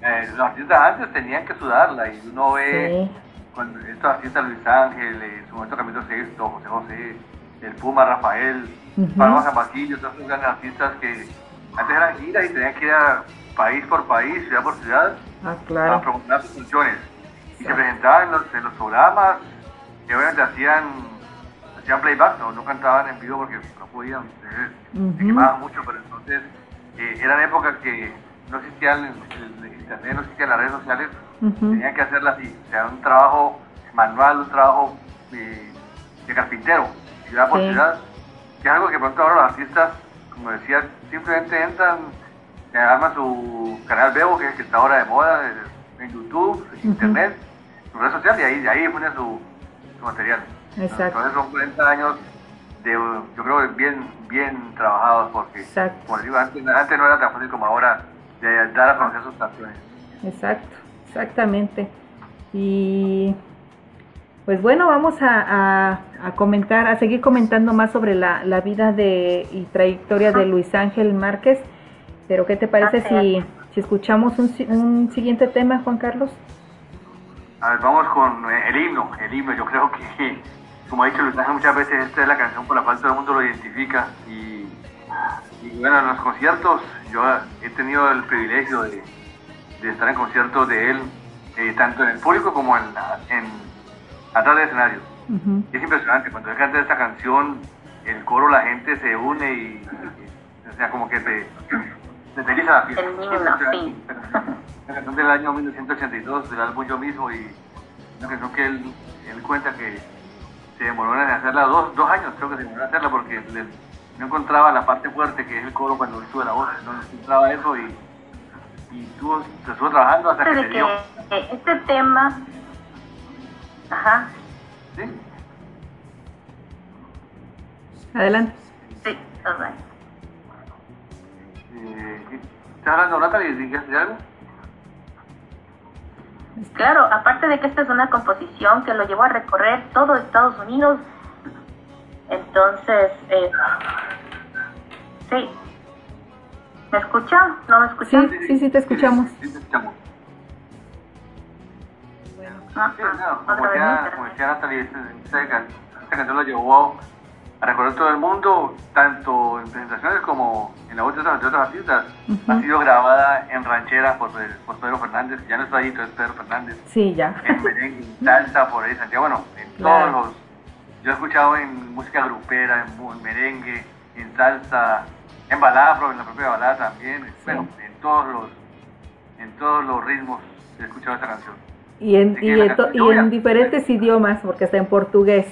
Eh, los artistas antes tenían que sudarla y uno ve cuando estos artistas Luis Ángel, en su momento Camilo Sexto, José José, el Puma Rafael, uh -huh. Paloma Zapatillo, todos esos grandes artistas que antes eran giras y tenían que ir a país por país, ciudad por ciudad, ah, claro. a promocionar sus funciones. Y se presentaban en los, en los programas, que obviamente hacían, hacían playback, no, no cantaban en vivo porque no podían, se, uh -huh. se quemaban mucho, pero entonces eh, eran épocas que no existía el, el, internet, no existían las redes sociales, uh -huh. tenían que hacerlas así, o sea, un trabajo manual, un trabajo de, de carpintero, ciudad por sí. ciudad, que es algo que pronto ahora los artistas como decía, simplemente entran, arman su canal Bebo, que es el que está ahora de moda, en YouTube, en uh -huh. Internet, sus redes sociales, y ahí, de ahí ponen su, su material. Exacto. Entonces son 40 años de, yo creo, bien, bien trabajados, porque, Exacto. como digo, antes, antes no era tan fácil como ahora de dar a conocer sus canciones. Exacto, exactamente. Y pues bueno, vamos a, a, a, comentar, a seguir comentando más sobre la, la, vida de y trayectoria de Luis Ángel Márquez. Pero ¿qué te parece si, si escuchamos un, un, siguiente tema, Juan Carlos? A ver, vamos con el himno, el himno. Yo creo que, como ha dicho Luis Ángel muchas veces, esta es la canción por la cual todo el mundo lo identifica. Y, y bueno, en los conciertos, yo he tenido el privilegio de, de estar en conciertos de él, eh, tanto en el público como en, en atrás del escenario. Uh -huh. Es impresionante, cuando él canta esta canción, el coro, la gente se une y, y o sea, como que te, *clears throat* te feliza la fiesta. El himno, sí. La canción del año 1982, del álbum Yo Mismo, y una canción que él, él cuenta que se demoró en hacerla dos, dos años, creo que se demoró en hacerla porque le, no encontraba la parte fuerte que es el coro cuando él sube la voz, no encontraba eso y, y estuvo, se estuvo trabajando hasta que se dio. Este tema Ajá. ¿Sí? Adelante. Sí, alright. Eh, ¿Estás hablando, Natalie? ¿Dijiste algo? Claro, aparte de que esta es una composición que lo llevó a recorrer todo Estados Unidos, entonces, eh, sí. ¿Me escucha? ¿No me escucha? Sí, sí, sí, te escuchamos. Sí, te escuchamos. Ah, Sí, no, como, decía, como decía Natalie, esta, canción lo llevó a recorrer todo el mundo, tanto en presentaciones como en la voz de otros artistas. Uh -huh. Ha sido grabada en rancheras por, por, Pedro Fernández, ya no está ahí, es Pedro Fernández. Sí, ya. En merengue, en salsa, por ahí, Santiago, bueno, en claro. todos los... Yo he escuchado en música grupera, en, en merengue, en salsa, en balada, en la propia balada también, sí. bueno, en todos los, en todos los ritmos he escuchado esta canción. Y en, y, en, y en diferentes idiomas, porque está en portugués.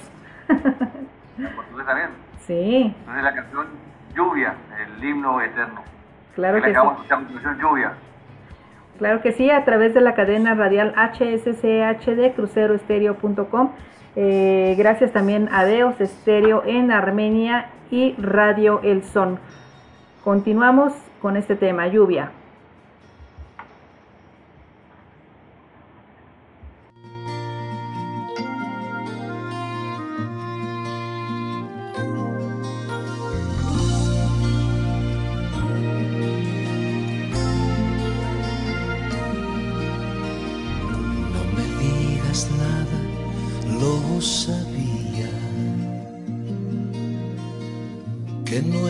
¿En portugués también? Sí. Entonces la canción Lluvia, el himno eterno. Claro que, que sí. Lluvia. Claro que sí, a través de la cadena radial HSCHD, cruceroestereo.com. Eh, gracias también a Deos Estéreo en Armenia y Radio El Son. Continuamos con este tema, lluvia.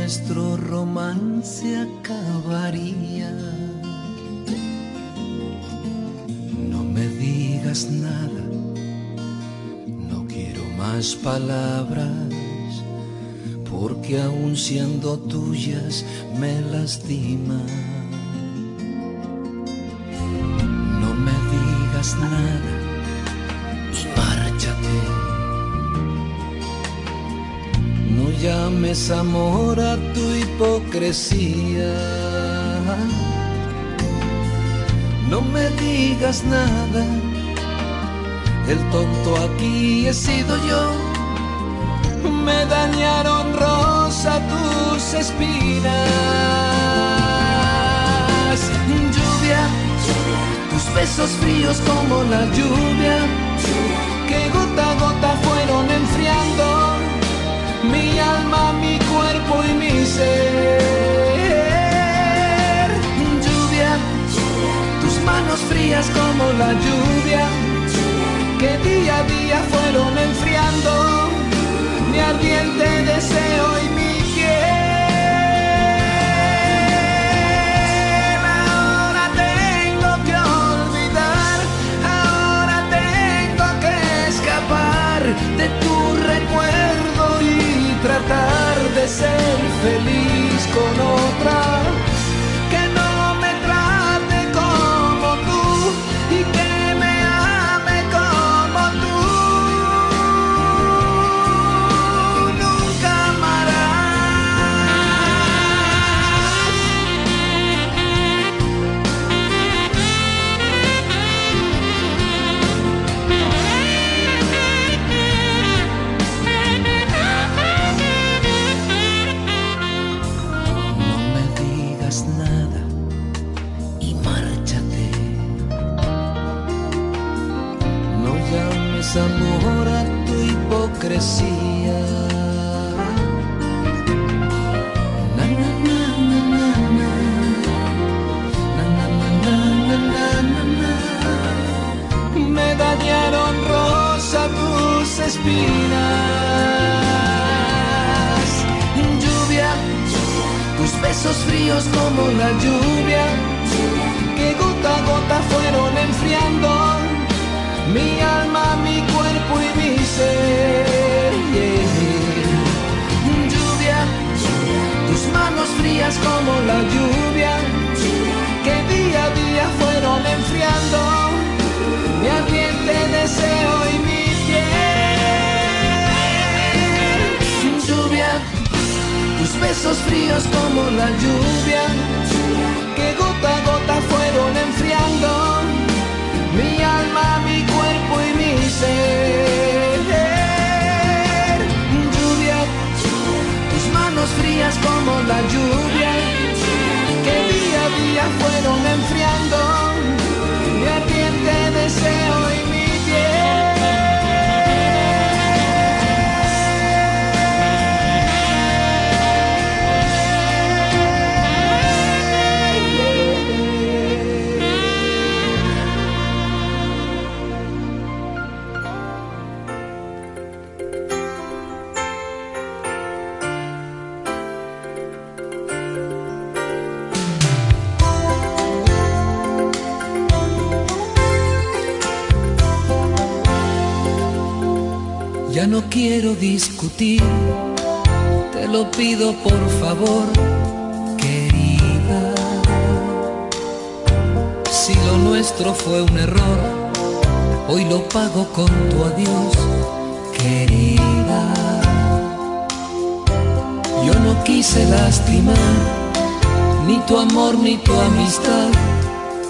Nuestro romance acabaría. No me digas nada, no quiero más palabras, porque aún siendo tuyas me lastima. No me digas nada llames amor a tu hipocresía. No me digas nada, el tonto aquí he sido yo. Me dañaron rosa tus espinas. Lluvia, tus besos fríos como la lluvia, que gota a gota fueron enfriando mi alma, mi cuerpo y mi ser. Lluvia, tus manos frías como la lluvia, que día a día fueron enfriando mi ardiente deseo y feliz con otra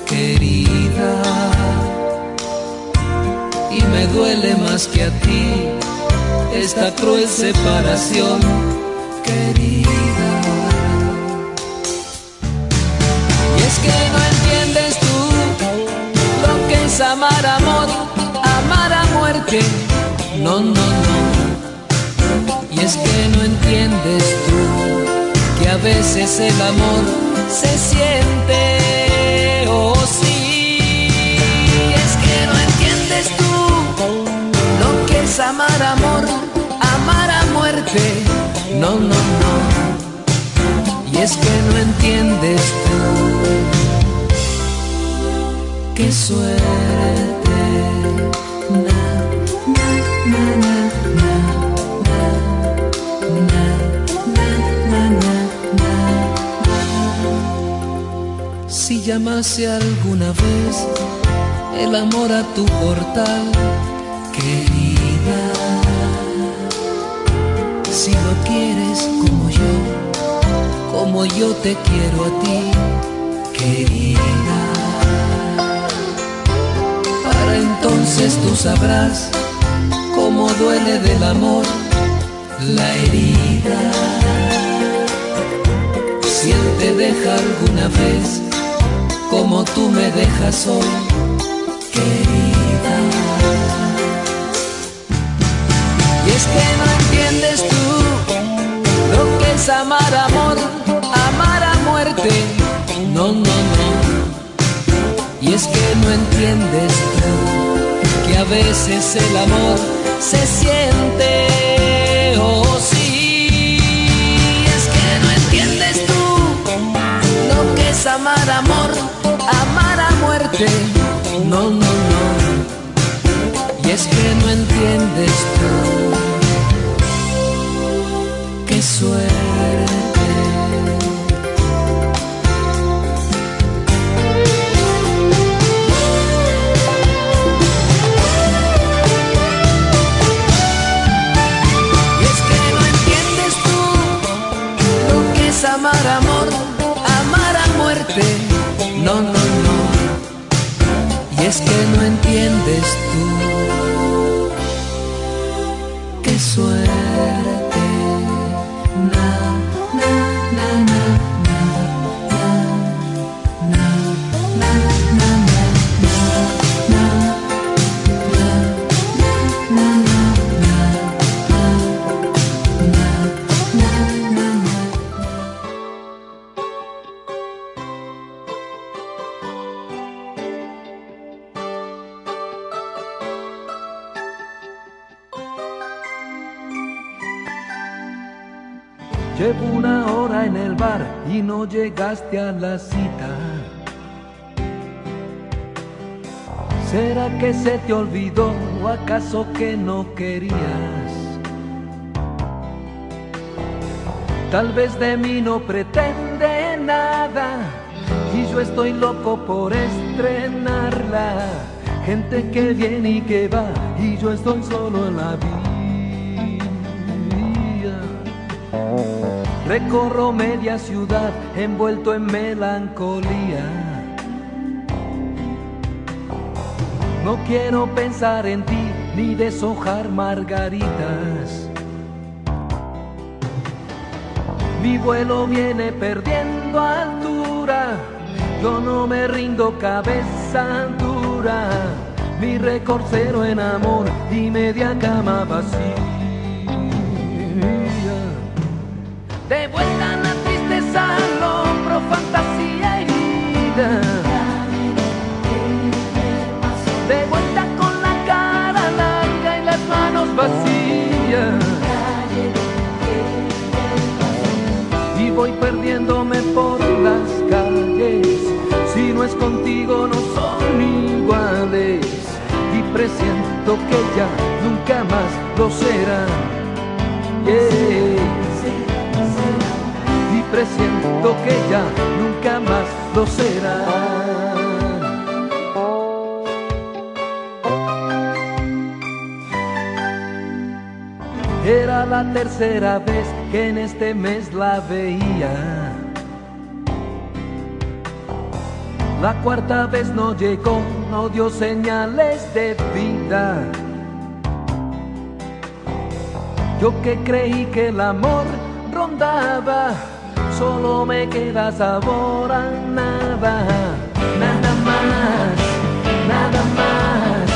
querida. Y me duele más que a ti esta cruel separación, querida. Y es que no entiendes tú lo que es amar amor, amar a muerte. No, no, no. Y es que no entiendes tú que a veces el amor se siente, amar amor, amar a muerte. No, no, no. Y es que no entiendes tú. Qué suerte. Na, na, na, na. Si llamase alguna vez el amor a tu portal, que como yo te quiero a ti, querida, para entonces tú sabrás cómo duele del amor la herida. Si él te deja alguna vez, como tú me dejas hoy, querida. Y es que no entiendes tú lo que es amar amor, No, no, no. Y es que no entiendes tú que a veces el amor se siente, oh sí. Es que no entiendes tú lo que es amar amor amar a muerte. No, no, no. Y es que no entiendes tú. Qué suerte. desde este llegaste a la cita. ¿Será que se te olvidó o acaso que no querías? Tal vez de mí no pretende nada y yo estoy loco por estrenarla. Gente que viene y que va y yo estoy solo en la vía. Recorro media ciudad envuelto en melancolía. No quiero pensar en ti ni deshojar margaritas. Mi vuelo viene perdiendo altura. Yo no me rindo cabeza dura. Mi récord cero en amor y media cama vacía. De vuelta a la tristeza al hombro, fantasía herida. De vuelta con la cara larga y las manos vacías. Y voy perdiéndome por las calles. Si no es contigo, no son iguales. Y presiento que ya nunca más lo y presiento que ya nunca más lo será. Era la tercera vez que en este mes la veía. La cuarta vez no llegó, no dio señales de vida. Yo que creí que el amor rondaba, solo me queda sabor a nada, nada más, nada más,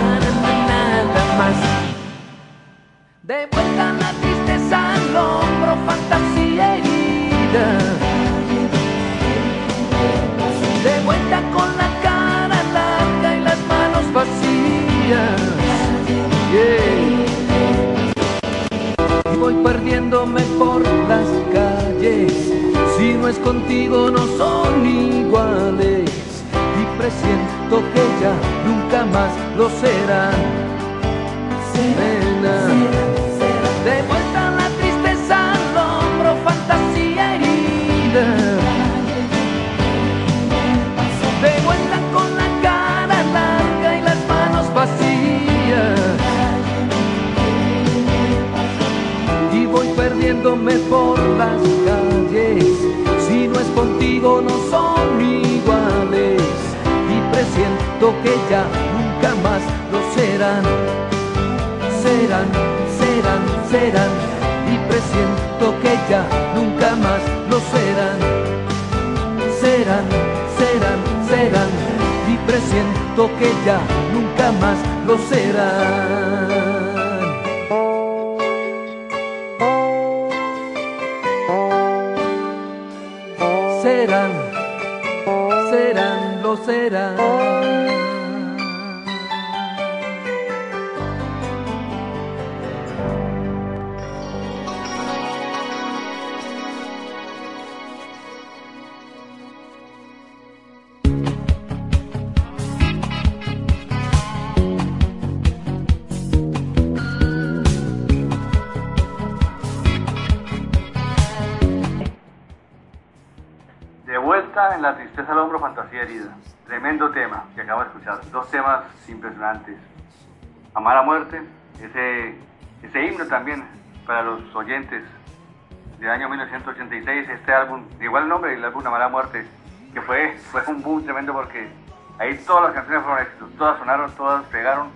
nada, nada, más. De vuelta la tristeza al hombro, fantasía herida. De vuelta con la cara larga y las manos vacías. Voy perdiéndome por las calles. Es contigo, no son iguales. Y presiento más lo serán. Serena. De vuelta la tristeza al hombro, fantasía herida. De vuelta con la cara larga y las manos vacías. Y voy perdiéndome por las calles. No son iguales. Y presiento que ya nunca más lo serán. Serán, serán, serán. Y presiento que ya nunca más lo serán. Serán, serán, serán. Y presiento que ya nunca más lo serán, de. Dos temas impresionantes. Amar a muerte, ese, ese himno también para los oyentes del año 1986. Este álbum, igual el nombre, el álbum Amar a muerte, que fue, fue un boom tremendo porque ahí todas las canciones fueron éxitos. Todas sonaron, todas pegaron.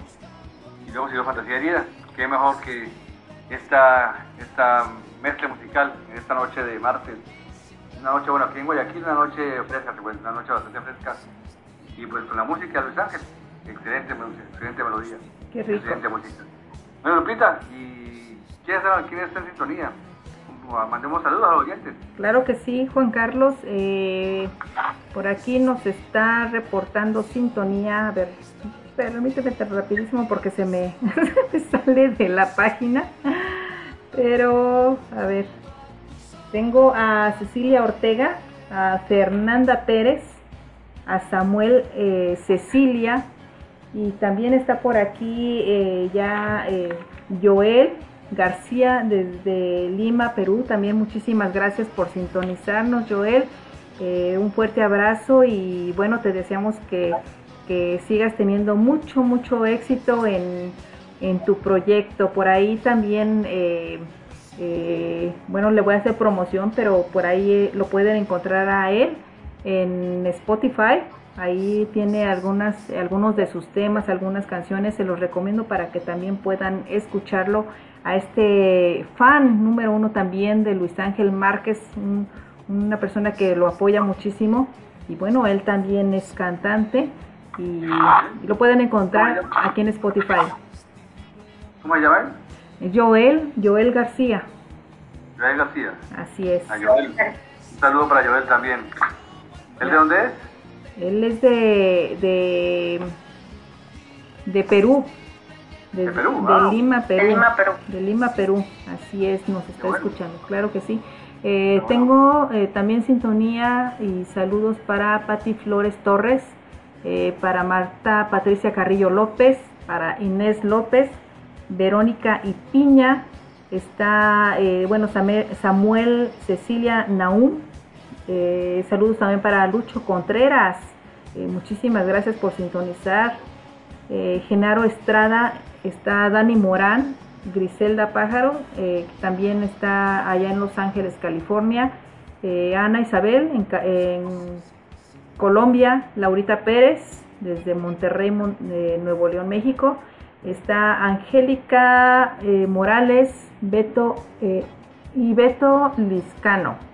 Y luego siguió Fantasía herida. Qué mejor que esta, esta mezcla musical en esta noche de martes una noche, bueno, aquí en Guayaquil, una noche fresca, pues, una noche bastante fresca. Y pues con la música de Luis Ángel, excelente, excelente melodía. Qué rico. Excelente música. Bueno, Lupita, ¿y quién está, quién está en sintonía? Mandemos saludos a los oyentes. Claro que sí, Juan Carlos. Eh, por aquí nos está reportando sintonía. A ver, permíteme rapidísimo porque se me, se *laughs* me sale de la página. Pero, a ver, tengo a Cecilia Ortega, a Fernanda Pérez, a Samuel eh, Cecilia y también está por aquí eh, ya eh, Joel García desde Lima, Perú. También muchísimas gracias por sintonizarnos, Joel. un fuerte abrazo y bueno, te deseamos que, que sigas teniendo mucho, mucho éxito en, en, tu proyecto. Por ahí también bueno, le voy a hacer promoción, pero por ahí lo pueden encontrar a él en Spotify. Ahí tiene algunas, algunos de sus temas, algunas canciones, se los recomiendo para que también puedan escucharlo. A este fan número uno también de Luis Ángel Márquez, una persona que lo apoya muchísimo. Y bueno, él también es cantante y, y lo pueden encontrar aquí en Spotify. ¿Cómo se llama? Joel, Joel García. Joel García. Así es. A Joel. Un saludo para Joel también. ¿Él de dónde es? Él es de, de, de Perú. De, ¿De Perú? de Wow. Lima, Perú. De Lima, Perú. De Lima, Perú. Así es, nos está bueno. escuchando. Claro que sí. Eh, bueno. Tengo eh, también sintonía y saludos para Patti Flores Torres, eh, para Marta Patricia Carrillo López, para Inés López, Verónica y Piña, está, eh, bueno, Samuel Cecilia Naum, eh, saludos también para Lucho Contreras, eh, muchísimas gracias por sintonizar, eh, Genaro Estrada, está Dani Morán, Griselda Pájaro, también está allá en Los Ángeles, California, Ana Isabel en, Colombia, Laurita Pérez, desde Monterrey, Mon- Nuevo León, México. Está Angélica Morales, Beto y Beto Liscano.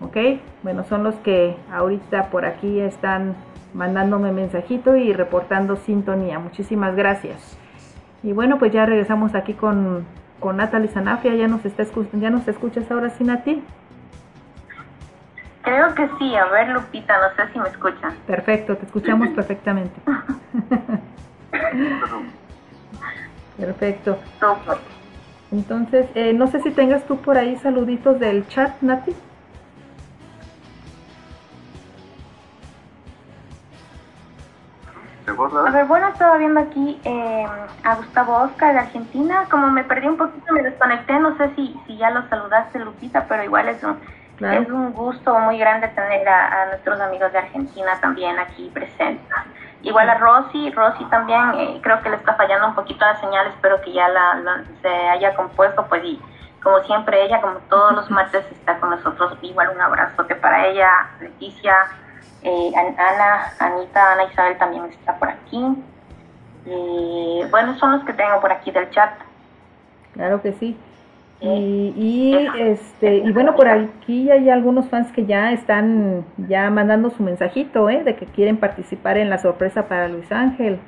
¿Ok? Bueno, son los que ahorita por aquí están mandándome mensajito y reportando sintonía. Muchísimas gracias. Y bueno, pues ya regresamos aquí con, con Natalie Sanafia. Ya nos, está, ya nos escuchas ahora sin a ti. Creo que sí. A ver, Lupita, no sé si me escuchan. Perfecto, te escuchamos *laughs* perfectamente. *laughs* Perfecto. Entonces, eh, no sé si tengas tú por ahí saluditos del chat, Nati. A ver, bueno, estaba viendo aquí eh, a Gustavo Oscar de Argentina. Como me perdí un poquito, me desconecté. No sé si, si ya lo saludaste, Lupita, pero igual es un, es un gusto muy grande tener a, nuestros amigos de Argentina también aquí presentes. Igual a Rosy, Rosy también eh, creo que le está fallando un poquito la señal, espero que ya la, se haya compuesto, pues y como siempre ella, como todos los *laughs* martes, está con nosotros. Igual un abrazote para ella, Leticia, eh, Ana, Anita, Ana Isabel también está por aquí. Eh, bueno, son los que tengo por aquí del chat. Claro que sí. Y, este y bueno por aquí hay algunos fans que ya están ya mandando su mensajito ¿eh? de que quieren participar en la sorpresa para Luis Ángel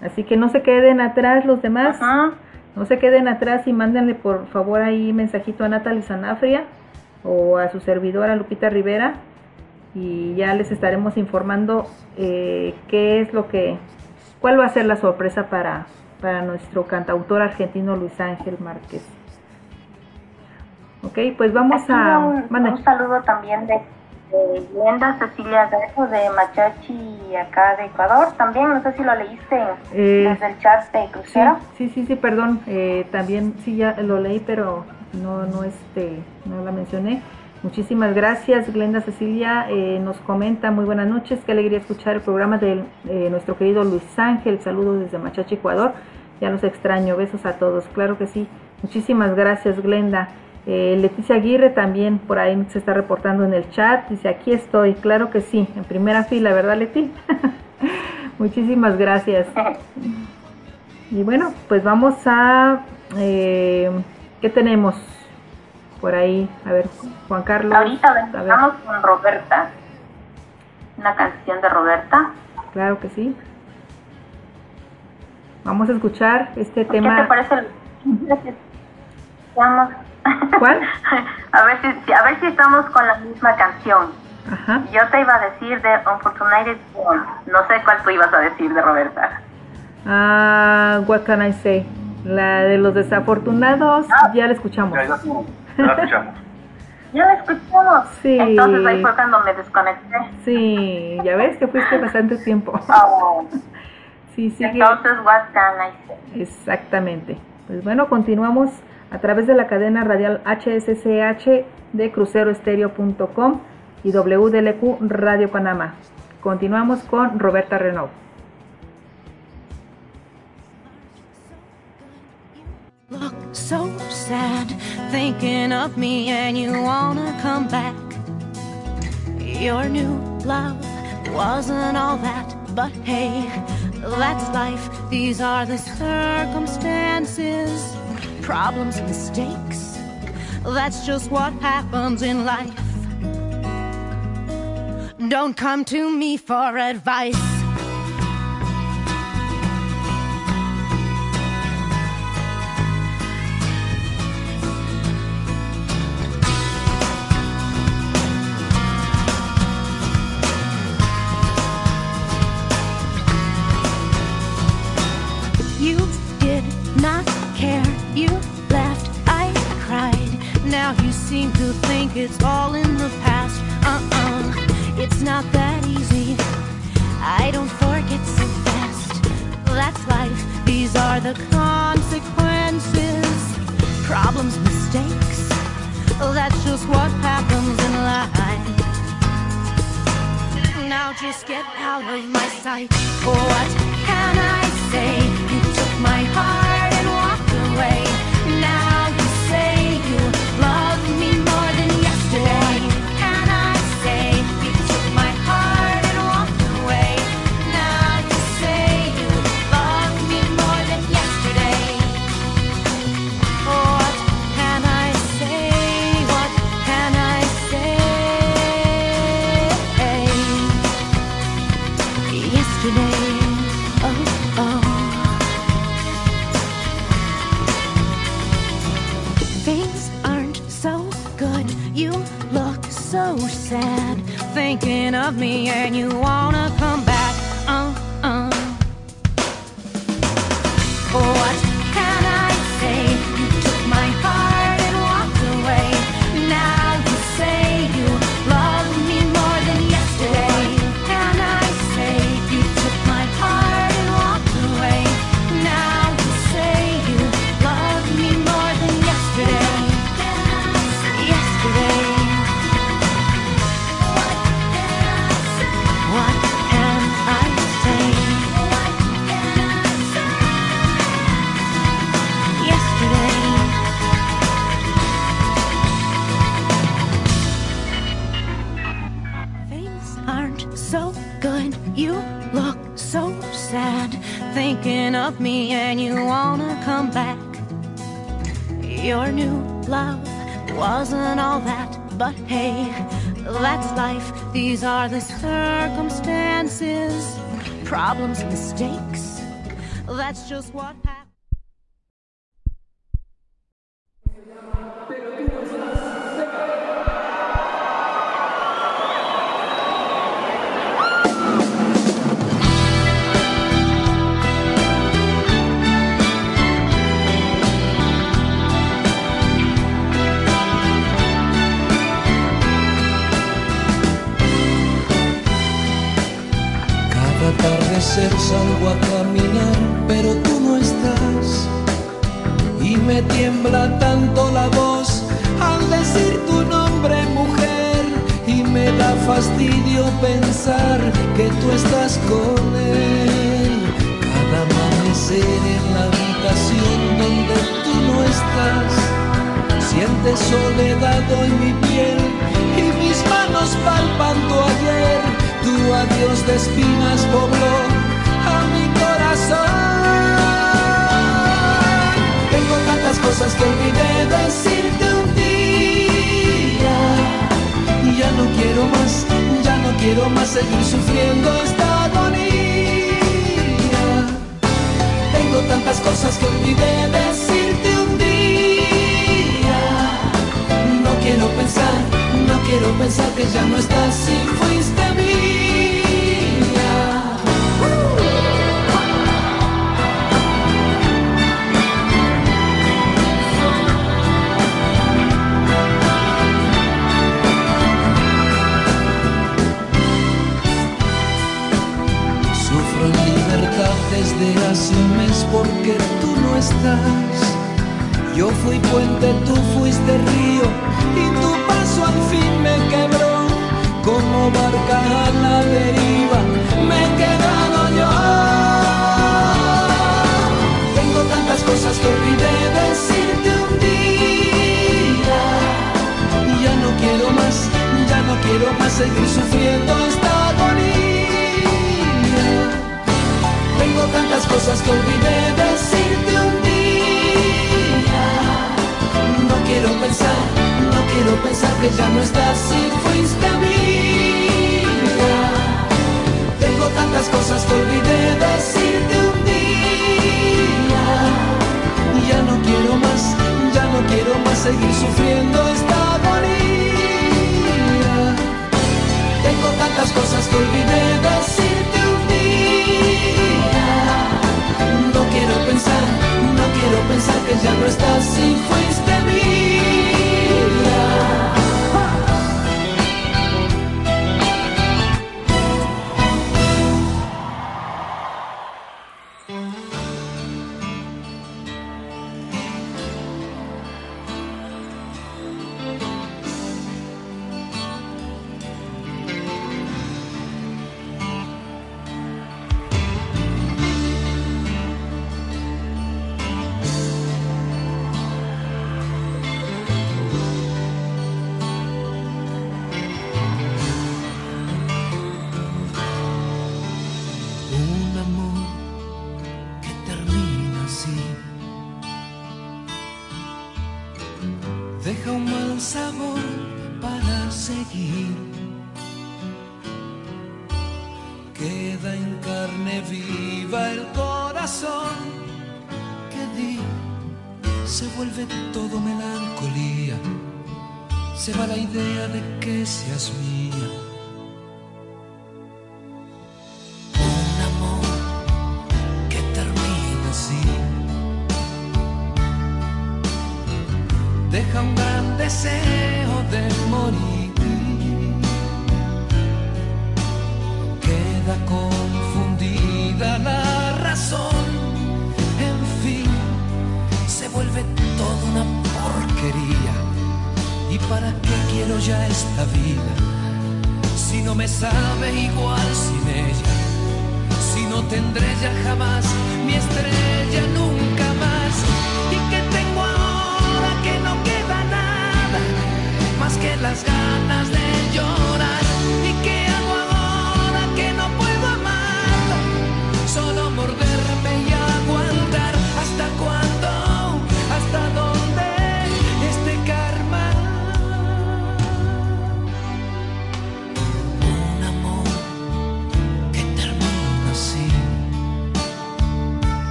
así que no se queden atrás los demás no se queden atrás y mándenle por favor ahí mensajito a Natalie Sanafria o a su servidora Lupita Rivera y ya les estaremos informando eh, qué es lo que cuál va a ser la sorpresa para para nuestro cantautor argentino Luis Ángel Márquez Ok, pues vamos a... Un, saludo también de, de Cecilia Greco de Machachi, acá de Ecuador. También, no sé si lo leíste eh, desde el chat de Crucero. Sí, sí, sí, perdón. Eh, también sí ya lo leí, pero no, no, este, no la mencioné. Muchísimas gracias, Glenda Cecilia. Eh, nos comenta, muy buenas noches, qué alegría escuchar el programa de nuestro querido Luis Ángel. Saludos desde Machachi, Ecuador. Ya los extraño, besos a todos, claro que sí. Muchísimas gracias, Glenda. Eh, Leticia Aguirre también por ahí se está reportando en el chat. Dice, aquí estoy. Claro que sí, en primera fila, ¿verdad, Leti? *laughs* Muchísimas gracias. *laughs* Y bueno, pues vamos a... Eh, ¿Qué tenemos por ahí? A ver, Juan Carlos. Ahorita vamos con Roberta. Una canción de Roberta. Claro que sí. Vamos a escuchar este tema. ¿Qué te parece? Vamos ¿Cuál? *laughs* a, ver si, a ver si estamos con la misma canción. Yo te iba a decir de Unfortunate One. No sé cuál tú ibas a decir de Roberta. Ah, what can I say? La de los desafortunados, ah. ya la escuchamos. Ya, la *laughs* escuchamos. ya la escuchamos. Sí. Entonces ahí fue cuando me desconecté. Sí, ya ves que fuiste bastante tiempo. *laughs* Oh. sí, sí. Entonces, what can I say? Exactamente. Pues bueno, continuamos a través de la cadena radial HSCH de cruceroestereo.com y WDLQ Radio Panamá. Continuamos con Roberta Renault. Look so sad, thinking of me and you wanna come back. Your new love wasn't all that, but hey, that's life. These are the circumstances. problems, mistakes. That's just what happens in life. Don't come to me for advice.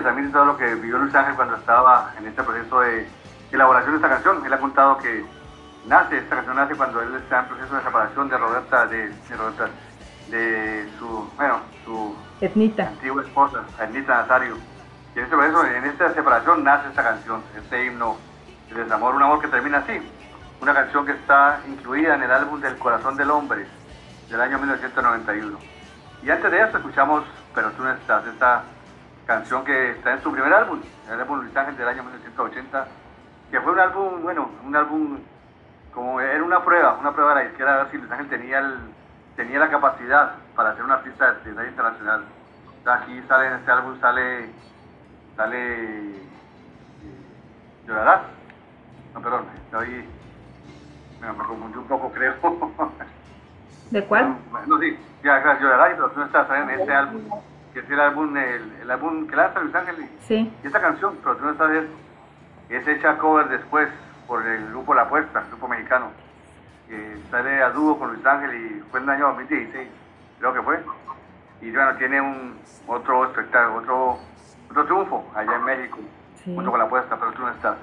Transmite, transmite todo lo que vivió Luis Ángel cuando estaba en este proceso de elaboración de esta canción. Él ha contado que nace, esta canción nace cuando él está en proceso de separación de Roberta, de, de, su, bueno, su Etnita. antigua esposa, Etnita Nazario. Y en este proceso, en esta separación nace esta canción, este himno de desamor, un amor que termina así, una canción que está incluida en el álbum del Corazón del Hombre del año 1991. Y antes de eso escuchamos Pero tú no estás, esta canción que está en su primer álbum, el álbum Luis Ángel del año 1980, que fue un álbum, bueno, un álbum como era una prueba, una prueba de la izquierda, a ver si Luis Ángel tenía, el, tenía la capacidad para ser un artista de talla internacional. aquí sale, en este álbum sale, sale, eh, llorarás, no, perdón, estoy me, me confundí un poco, *laughs* creo. ¿De cuál? No, sí, ya, ya llorará, pero tú no estás en este álbum, que es el álbum, el, álbum que lanza Luis Ángel. Sí. Y esta canción, pero tú no estás, es, hecha cover después por el grupo La Apuesta, el grupo mexicano. Que sale a dúo con Luis Ángel y fue en el año 2016, creo que fue. Y bueno, tiene un otro espectáculo, otro, otro triunfo allá en México, junto con La Apuesta, pero tú no estás.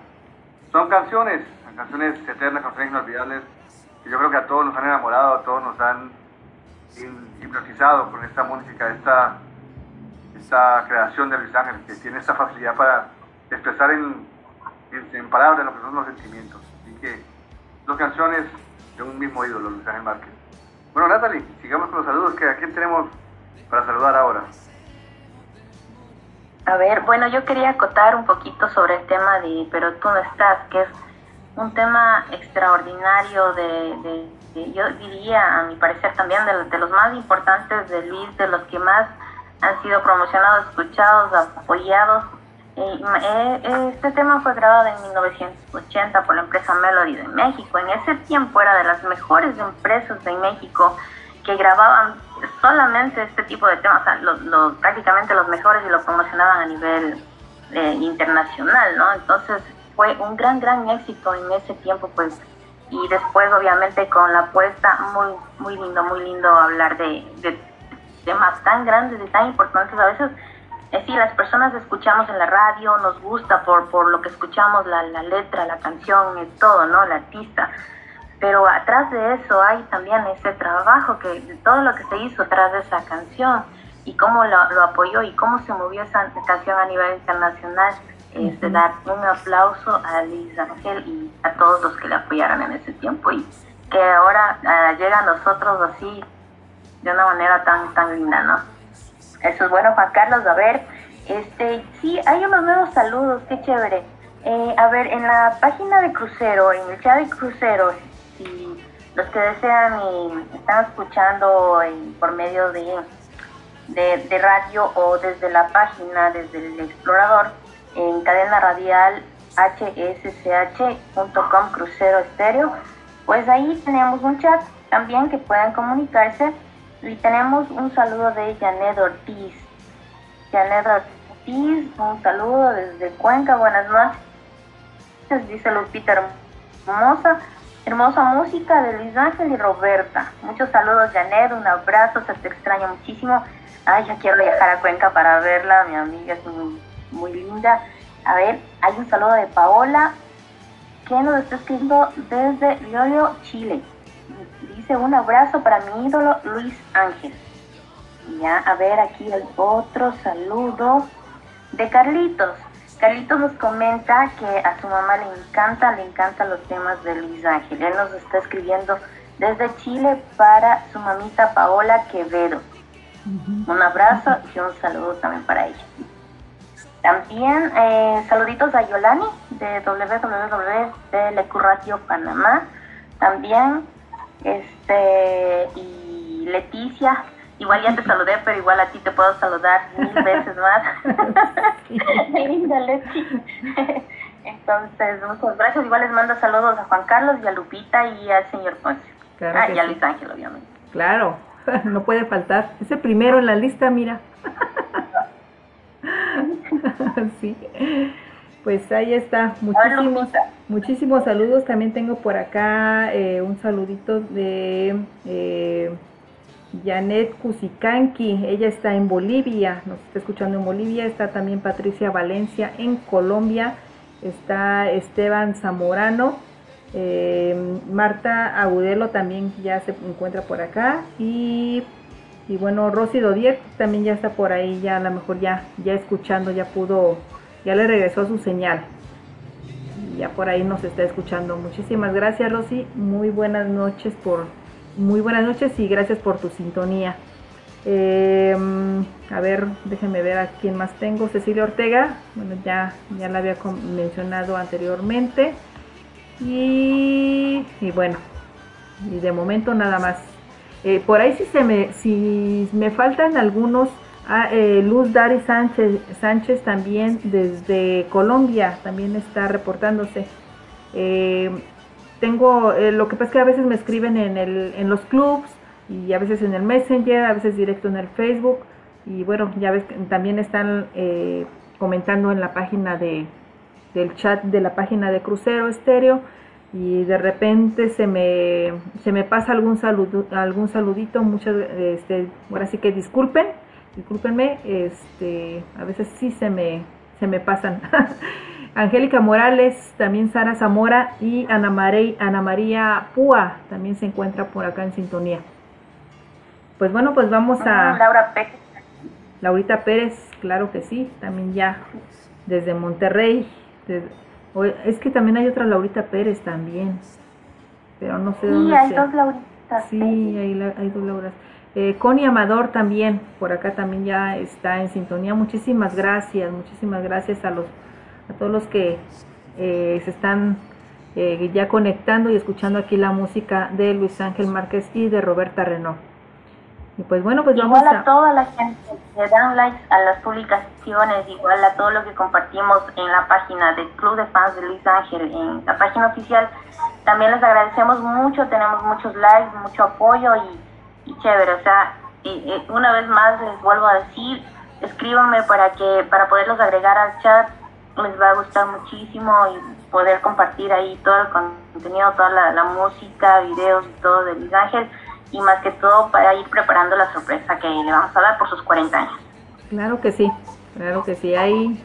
Son canciones canciones eternas, canciones inolvidables, que yo creo que a todos nos han enamorado, a todos nos han hipnotizado con esta música, esta, esta creación de Luis Ángel, que tiene esta facilidad para expresar en, en, palabras lo que son los sentimientos. Así que dos canciones de un mismo ídolo, Luis Ángel Márquez. Bueno, Natalie, sigamos con los saludos, que a quién tenemos para saludar ahora. A ver, bueno, yo quería acotar un poquito sobre el tema de Pero tú no estás, que es un tema extraordinario de, yo diría, a mi parecer también, de, de, los más importantes de Luis, de los que más han sido promocionados, escuchados, apoyados. Eh, este tema fue grabado en 1980 por la empresa Melody de México. En ese tiempo era de las mejores empresas de México que grababan solamente este tipo de temas, prácticamente los mejores y lo promocionaban a nivel eh, internacional, ¿no? Entonces fue un gran, gran éxito en ese tiempo, pues, y después obviamente con la apuesta, muy, muy lindo, muy lindo hablar de, temas tan grandes y tan importantes, a veces es decir, las personas escuchamos en la radio, nos gusta por, por lo que escuchamos, la, la letra, la canción, todo, ¿no? La artista. Pero atrás de eso hay también ese trabajo, que de todo lo que se hizo atrás de esa canción y cómo lo, lo apoyó y cómo se movió esa canción a nivel internacional. Es de dar un aplauso a Liz Ángel y a todos los que le apoyaron en ese tiempo y que ahora uh, llega a nosotros así de una manera tan, tan linda, ¿no? Eso es bueno, Juan Carlos. A ver, este, sí, hay unos nuevos saludos, qué chévere. Eh, a ver, en la página de Crucero, en el chat de Crucero, si los que desean y están escuchando por medio de, de, radio o desde la página, desde el explorador, en cadena radial hsch.com crucero estéreo, pues ahí tenemos un chat también que puedan comunicarse y tenemos un saludo de Janet Ortiz. Janet Ortiz, un saludo desde Cuenca, buenas noches, dice Lupita hermosa. Hermosa música de Luis Ángel y Roberta. Muchos saludos, Janet. Un abrazo, se te extraña muchísimo. Ay, ya quiero viajar a Cuenca para verla. Mi amiga es muy, muy linda. A ver, hay un saludo de Paola que nos está escribiendo desde Riolio, Chile. Dice un abrazo para mi ídolo Luis Ángel. Ya, a ver, aquí el otro saludo de Carlitos. Carlitos nos comenta que a su mamá le encanta, le encantan los temas de Luis Ángel. Él nos está escribiendo desde Chile para su mamita Paola Quevedo. Un abrazo y un saludo también para ella. También eh, saluditos a Yolani de www de Lecurratio Panamá. También este y Leticia Igual ya te saludé, pero igual a ti te puedo saludar mil *laughs* veces más. *laughs* Linda, Entonces, muchas gracias. Igual les mando saludos a Juan Carlos y a Lupita y al señor Ponce. ah, y a Luis Ángel, obviamente. Claro, *laughs* no puede faltar. Ese primero en la lista, mira. sí. Pues ahí está. Muchísimos, muchísimos saludos. También tengo por acá eh, un saludito de... Eh, Janet Cusicanqui, ella está en Bolivia, nos está escuchando en Bolivia, está también Patricia Valencia en Colombia, está Esteban Zamorano, eh, Marta Agudelo también ya se encuentra por acá. Y, y bueno, Rosy Dodier también ya está por ahí, ya a lo mejor ya, ya escuchando, ya pudo, ya le regresó su señal. Ya por ahí nos está escuchando. Muchísimas gracias Rosy, muy buenas noches por muy buenas noches y gracias por tu sintonía. Em, a ver, déjenme ver a quién más tengo. Cecilia Ortega, bueno, ya, ya la había mencionado anteriormente. Y, bueno, y de momento nada más. Eh, por ahí si, se me, si me faltan algunos, ah, eh, Luz Dari Sánchez, Sánchez también desde Colombia, también está reportándose. Eh, tengo, eh, lo que pasa es que a veces me escriben en, el, en los clubs y a veces en el Messenger, a veces directo en el Facebook. Y bueno, ya ves también están eh, comentando en la página de, del chat de la página de Crucero Estéreo. Y de repente se me, se me pasa algún saludo, algún saludito, muchas, este, ahora sí que disculpen, discúlpenme, este, a veces sí se me, se me pasan. *laughs* Angélica Morales, también Sara Zamora y Ana, Ana María Púa también se encuentra por acá en sintonía. Pues bueno, pues vamos a... Laura Pérez. Laurita Pérez, claro que sí, también ya desde Monterrey. es que también hay otra Laurita Pérez también, pero no sé sí, dónde hay dos Lauritas. Sí, hay, hay dos Lauras. Eh, Connie Amador también, por acá también ya está en sintonía. Muchísimas gracias, muchísimas gracias a los a todos los que eh, se están eh, ya conectando y escuchando aquí la música de Luis Ángel Márquez y de Roberta Renault. Y pues bueno, pues igual vamos a... toda la gente que dan likes a las publicaciones, igual a todo lo que compartimos en la página del Club de Fans de Luis Ángel, en la página oficial. También les agradecemos mucho, tenemos muchos likes, mucho apoyo y, chévere. O sea, una vez más les vuelvo a decir, escríbanme para que para poderlos agregar al chat les va a gustar muchísimo y poder compartir ahí todo el contenido, toda la, música, videos y todo de Luis Ángel y más que todo para ir preparando la sorpresa que le vamos a dar por sus 40 años. Claro que sí. Claro que sí, hay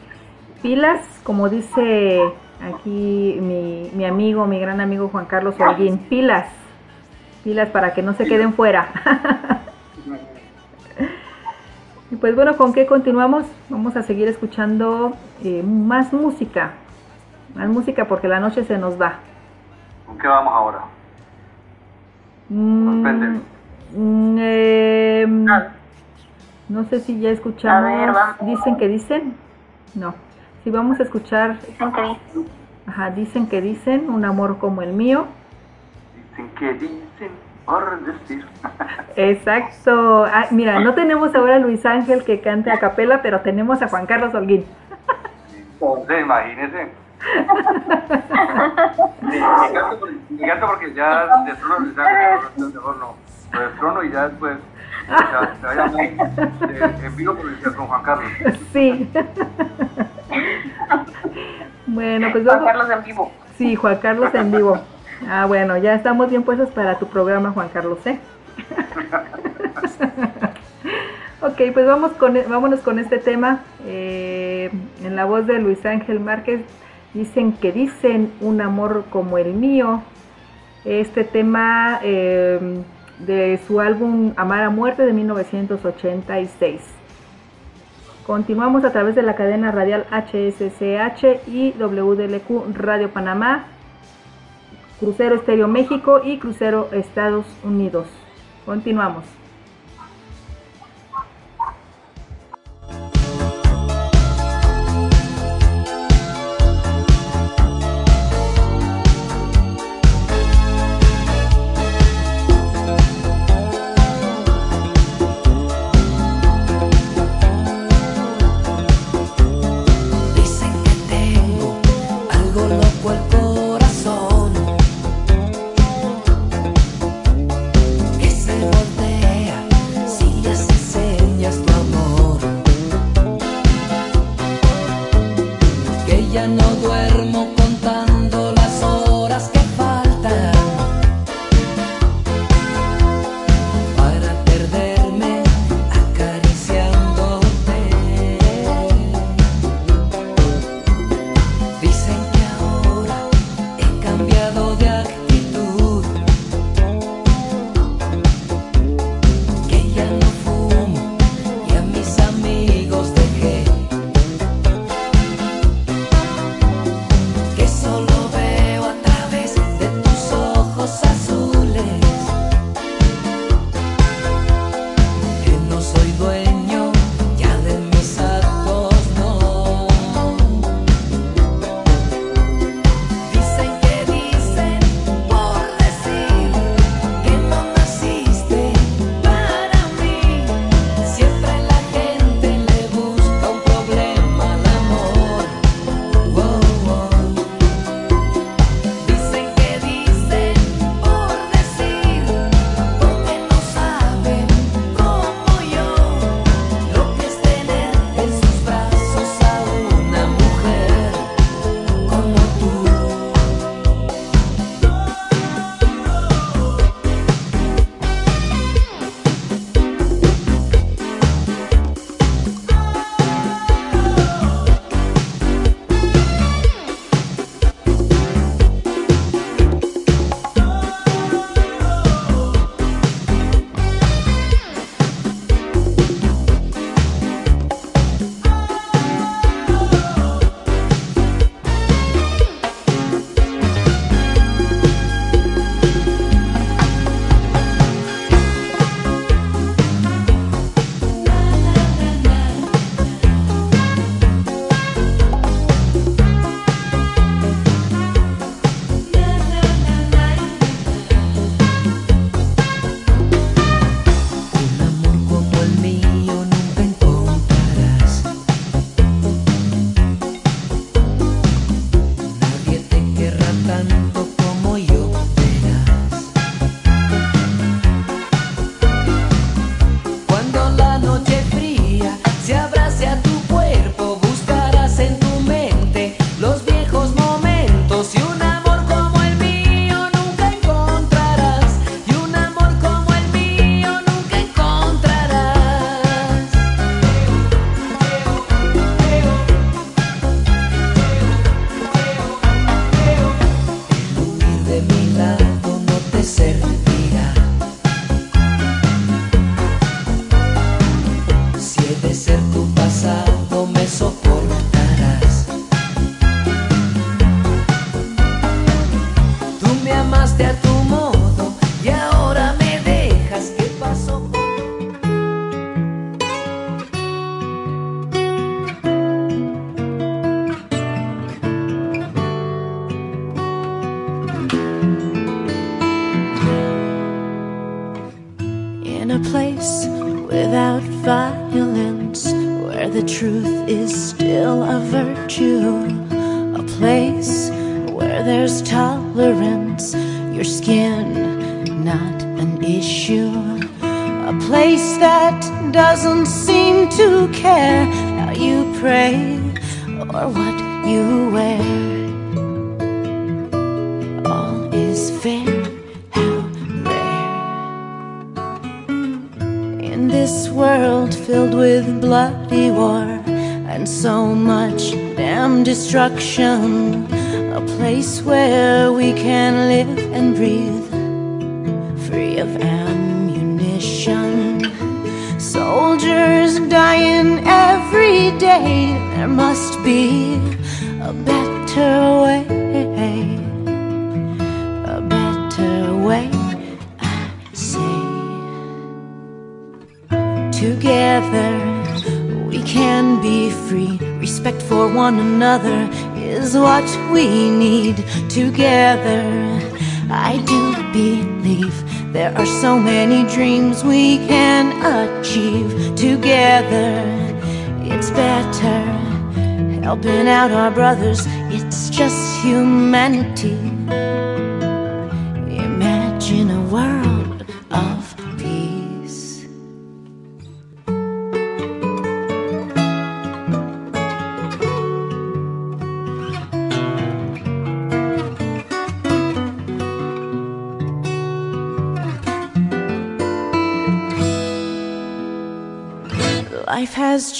pilas, como dice aquí mi, mi amigo, mi gran amigo Juan Carlos Holguín, pilas, pilas para que no se queden fuera. *laughs* y pues bueno, ¿con qué continuamos? Vamos a seguir escuchando eh, más música, más música porque la noche se nos va. ¿Con qué vamos ahora? Mm, mm, em, no sé si ya escuchamos. Dicen que dicen. No. Si vamos a escuchar. Dicen que dicen. Ajá, dicen que dicen. Un amor como el mío. Dicen que dicen. Por decir. Exacto. Ah, mira, no tenemos ahora a Luis Ángel que cante a capela, pero tenemos a Juan Carlos Holguín. Entonces, imagínese. me encanta porque ya de trono Luis Ángel, mejor no. De trono y ya después se vaya muy en vivo con Juan Carlos. Sí. bueno, pues vamos. Juan Carlos en vivo. Sí, Juan Carlos en vivo. Ah, bueno, ya estamos bien puestos para tu programa, Juan Carlos, ¿eh? *laughs* ok, pues vamos con, e, vámonos con este tema. Eh, en la voz de Luis Ángel Márquez, dicen que dicen un amor como el mío. Este tema eh, de su álbum Amar a Muerte de 1986. Continuamos a través de la cadena radial HSCH y WDLQ Radio Panamá, Crucero Estéreo México y Crucero Estados Unidos. Continuamos.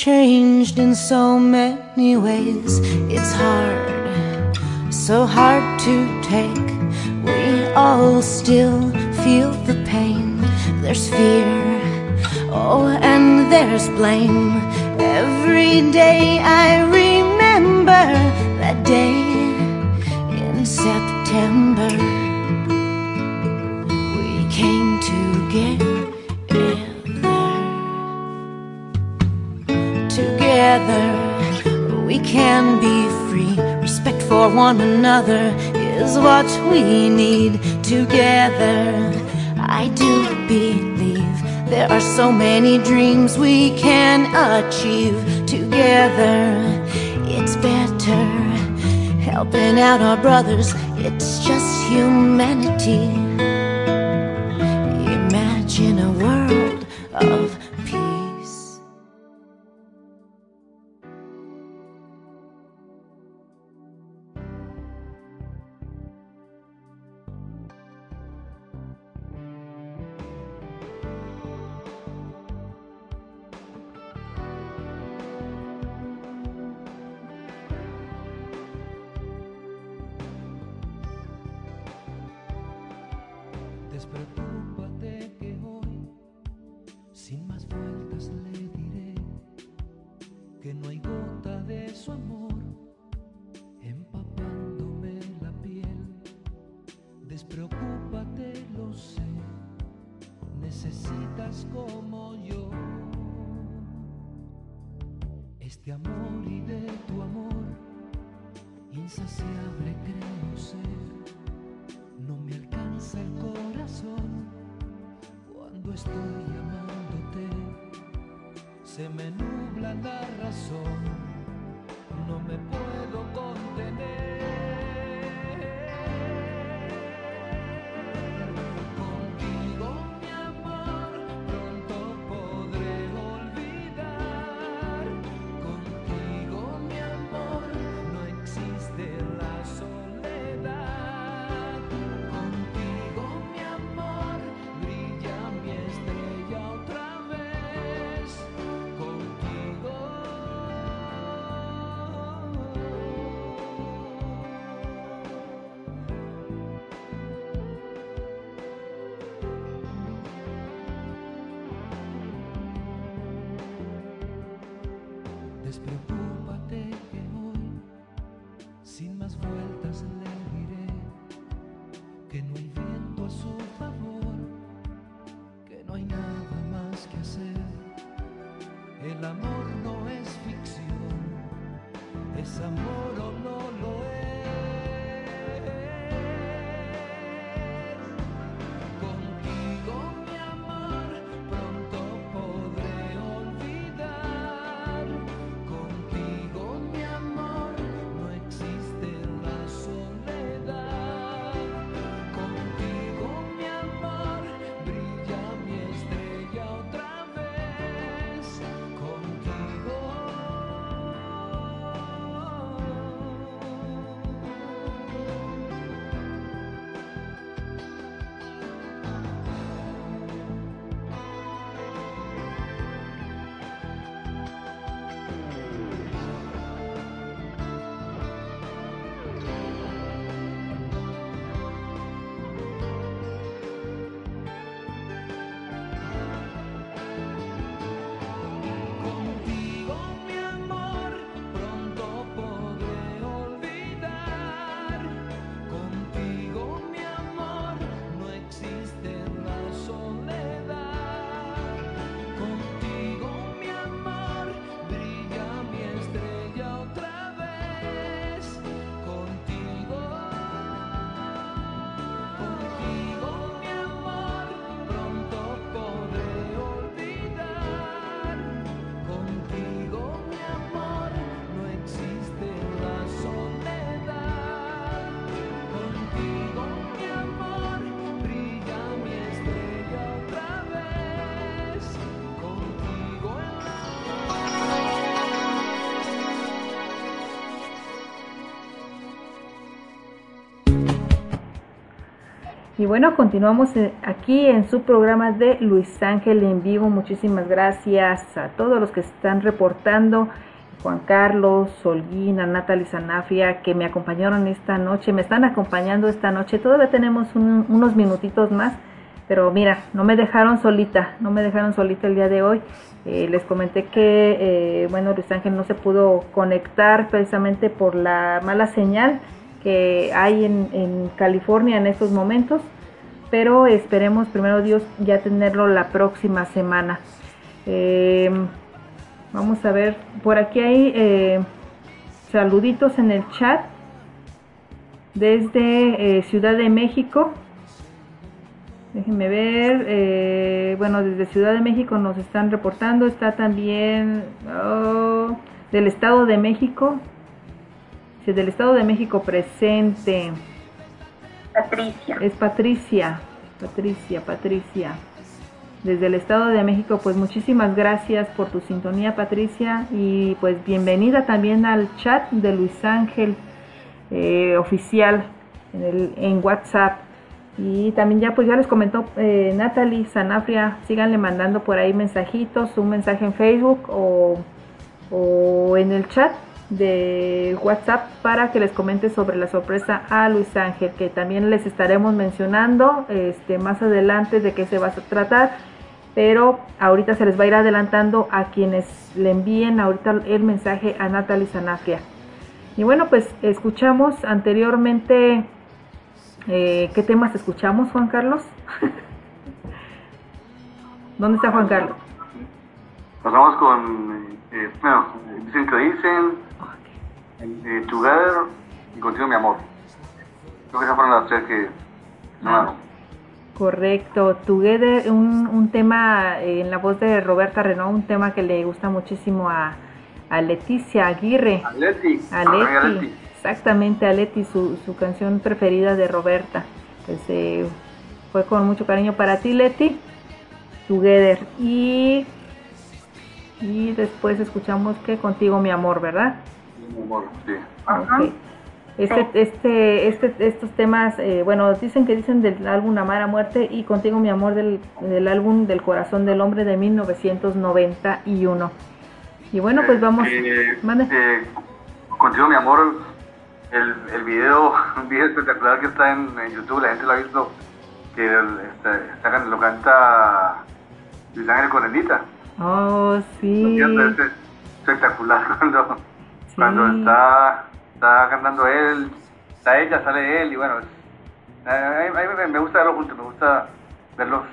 changed in so many ways. It's hard, so hard to take. We all still feel the pain. There's fear, oh, and there's blame. Every day I remember that day one another is what we need together. I do believe there are so many dreams we can achieve together. It's better helping out our brothers, it's just humanity. Y bueno, continuamos eh, aquí en su programa de Luis Ángel en vivo. Muchísimas gracias a todos los que están reportando. Juan Carlos, Solguina, Natalie Sanafia, que me acompañaron esta noche, me están acompañando esta noche. Todavía tenemos unos minutitos más, pero mira, no me dejaron solita, no me dejaron solita el día de hoy. Eh, les comenté que, eh, bueno, Luis Ángel no se pudo conectar precisamente por la mala señal que hay en, California en estos momentos, pero esperemos primero Dios ya tenerlo la próxima semana. Em, vamos a ver, por aquí hay eh, saluditos en el chat desde eh, Ciudad de México. Déjenme ver, eh, bueno, desde Ciudad de México nos están reportando, está también oh, del Estado de México, del Estado de México presente. Patricia. Es Patricia. Patricia, Patricia. Desde el Estado de México, pues muchísimas gracias por tu sintonía, Patricia. Y pues bienvenida también al chat de Luis Ángel eh, oficial en, el, en WhatsApp. Y también ya pues ya les comentó eh, Natalie Sanafria, síganle mandando por ahí mensajitos, un mensaje en Facebook o, o en el chat de WhatsApp para que les comente sobre la sorpresa a Luis Ángel, que también les estaremos mencionando este, más adelante de qué se va a tratar, pero ahorita se les va a ir adelantando a quienes le envíen ahorita el mensaje a Natalie Sanafria. Y bueno, pues escuchamos anteriormente, eh, ¿qué temas escuchamos, Juan Carlos? *laughs* ¿Dónde está Juan Carlos? Pasamos con, eh, bueno, dicen que dicen, eh, Together y Contigo mi amor. Creo que esas fueron las tres que ah, Correcto, Together, un, un tema en la voz de Roberta Renault, un tema que le gusta muchísimo a, a Leticia Aguirre. A Leti. A Leti. Exactamente, a Leti, su, su canción preferida de Roberta. Pues, eh, fue con mucho cariño para ti, Leti. Together. Y, y después escuchamos que contigo mi amor, ¿verdad? Este, este, este, estos temas, eh, bueno, dicen que dicen del álbum Amar a Muerte y Contigo mi amor del, del álbum Del Corazón del Hombre de 1991. Y bueno, pues vamos. Eh, eh, contigo mi amor, el, el video, *laughs* un video espectacular que está en, YouTube, la gente lo ha visto, que está, lo canta Luis Ángel Cornelita. Oh, sí. espectacular *laughs* cuando, cuando está, está cantando él, está ella, sale él y bueno, a mí me gusta verlos juntos, me gusta verlos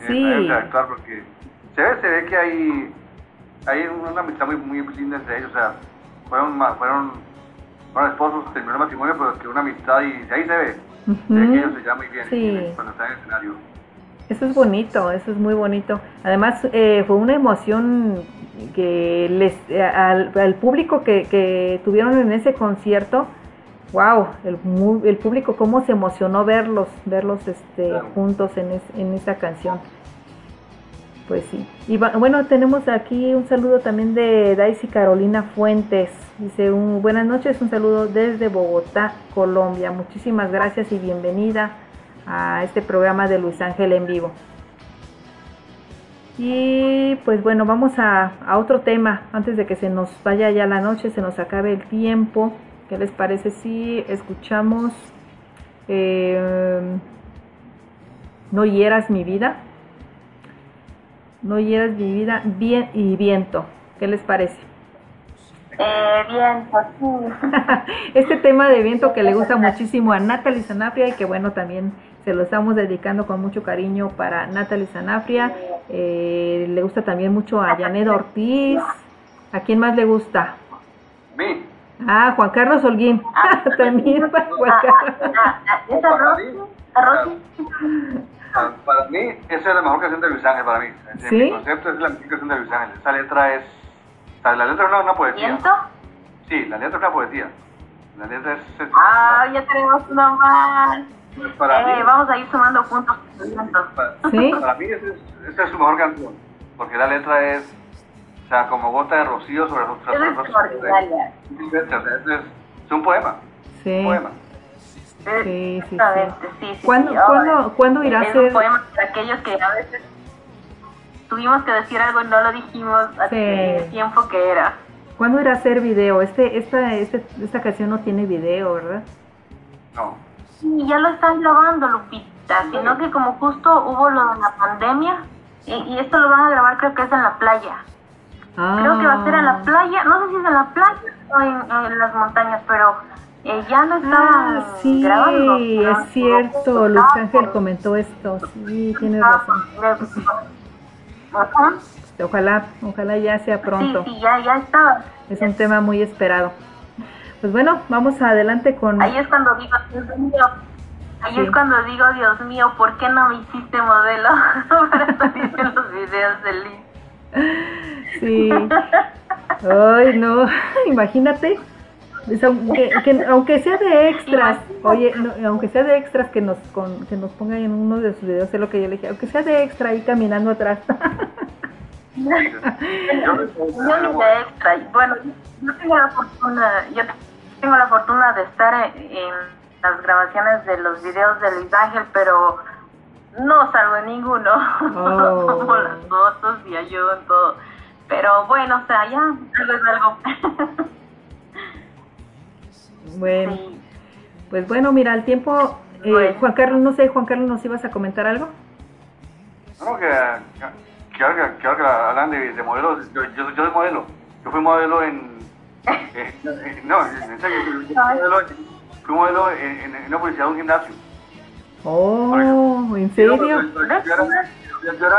en, interactuar porque se ve, se ve que hay, hay una amistad muy, muy linda entre ellos, o sea, fueron, fueron, fueron esposos, terminaron matrimonio, pero que una amistad y ahí se ve, se ve que ellos se llevan muy bien cuando están en el escenario. Eso es bonito, eso es muy bonito. Además, eh, fue una emoción que les eh, al, al, público que, que, tuvieron en ese concierto, wow, el, el público cómo se emocionó verlos, verlos este, juntos en, en esa canción. Pues sí. Y bueno, tenemos aquí un saludo también de Daisy Carolina Fuentes. Dice, un, buenas noches, un saludo desde Bogotá, Colombia. Muchísimas gracias y bienvenida a este programa de Luis Ángel en vivo. Y pues bueno, vamos a, otro tema antes de que se nos vaya ya la noche, se nos acabe el tiempo. ¿Qué les parece si escuchamos eh, No hieras mi vida? No hieras mi vida, bien y viento. ¿Qué les parece? Eh, viento, *laughs* este tema de viento que le gusta muchísimo a Natalie Sanafria y que bueno, también se lo estamos dedicando con mucho cariño para Natalie Sanafria. Eh, le gusta también mucho a Janet Ortiz. ¿A quién más le gusta? mí. Ah, Juan Carlos Holguín. Ah, también para Juan Carlos. Para mí, para mí, esa es la mejor canción de Luis Ángel para mí. ¿Sí? El concepto es la mejor canción de Luis Ángel. Esa letra es. la letra es una, una poesía. ¿Viento? Sí, la letra es una poesía. La letra es. Ah, ya tenemos una más. Para eh, vamos a ir sumando puntos. Para, ¿Sí? para mí esa es, es, su mejor canción, porque la letra es, o sea, como gota de rocío sobre los es, es, es un poema. Sí. Un poema. Sí, sí, sí. ¿Cuándo, ¿cuándo, ¿cuándo irá a ser? un poema para aquellos que a veces tuvimos que decir algo y no lo dijimos hace el tiempo que era. ¿Cuándo irá a ser video? Este, esta, este, esta canción no tiene video, ¿verdad? No. Sí, ya lo están grabando, Lupita, sino que como justo hubo lo de la pandemia, y, esto lo van a grabar creo que es en la playa. Creo que va a ser en la ah. playa, no sé si es en la playa o en, las montañas, pero eh, ya lo están ah, sí, es cierto, Luis Ángel comentó esto, sí, tienes razón. Ojalá, ojalá ya sea pronto. Sí, sí, ya, ya está. Es un tema muy esperado. Pues bueno, vamos adelante con... Ahí es cuando digo, Dios mío, ahí es cuando digo, Dios mío, ¿por qué no me hiciste modelo para salir en los videos de Liz? Sí. Ay, no, *laughs* imagínate. aunque, aunque sea de extras, oye, aunque sea de extras que nos con, que nos pongan en uno de sus videos, es lo que yo le dije, aunque sea de extra ahí caminando atrás. *laughs* yo no de extra, bueno, yo tengo la fortuna, yo tengo la fortuna de estar en, las grabaciones de los videos de Luis Ángel, pero no salgo en ninguno. Oh. Como las fotos y ayudo en todo. Pero bueno, o sea, ya algo es algo. bueno, pues bueno, mira, el tiempo. Eh, Juan Carlos, no sé, Juan Carlos, ¿nos ibas a comentar algo? No, que, que, ahora que, que hablan de, de modelos, yo, yo, yo soy modelo. Yo fui modelo en eh, no, en serio, modelo, en, en, en una publicidad de un gimnasio. Oh, ¿en serio?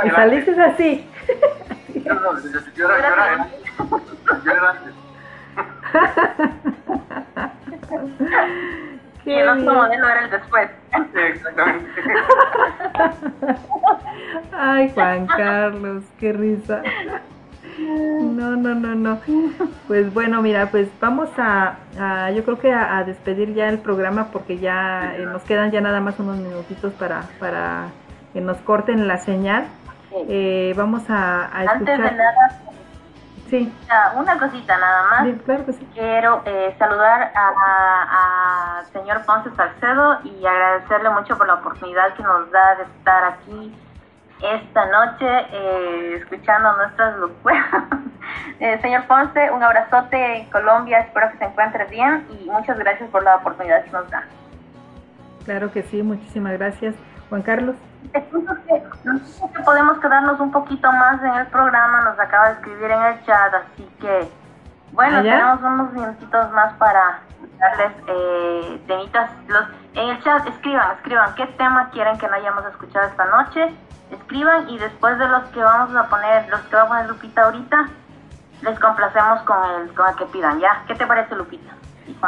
¿Y saliste así? No, no, yo, yo, era, yo, era, yo era antes. *laughs* y el otro modelo era el después. Exactamente. *laughs* Ay, Juan Carlos, qué risa. No, no, no, no. Pues bueno, mira, pues vamos a, yo creo que a, despedir ya el programa porque ya eh, nos quedan ya nada más unos minutitos para, para que nos corten la señal. Eh, vamos a, escuchar. Antes de nada, sí. una cosita nada más. claro que sí. Quiero eh, saludar al señor Ponce Salcedo y agradecerle mucho por la oportunidad que nos da de estar aquí esta noche eh, escuchando nuestras locuras. *laughs* eh, señor Ponce, un abrazote en Colombia, espero que se encuentre bien y muchas gracias por la oportunidad que nos da. Claro que sí, muchísimas gracias. Juan Carlos. Que podemos quedarnos un poquito más en el programa, nos acaba de escribir en el chat, así que Bueno, tenemos unos minutitos más para darles eh, temitas. Los, en el chat escriban, escriban qué tema quieren que no hayamos escuchado esta noche. Escriban y después de los que vamos a poner, los que va a poner Lupita ahorita, les complacemos con el, con el que pidan, ¿ya? ¿Qué te parece, Lupita?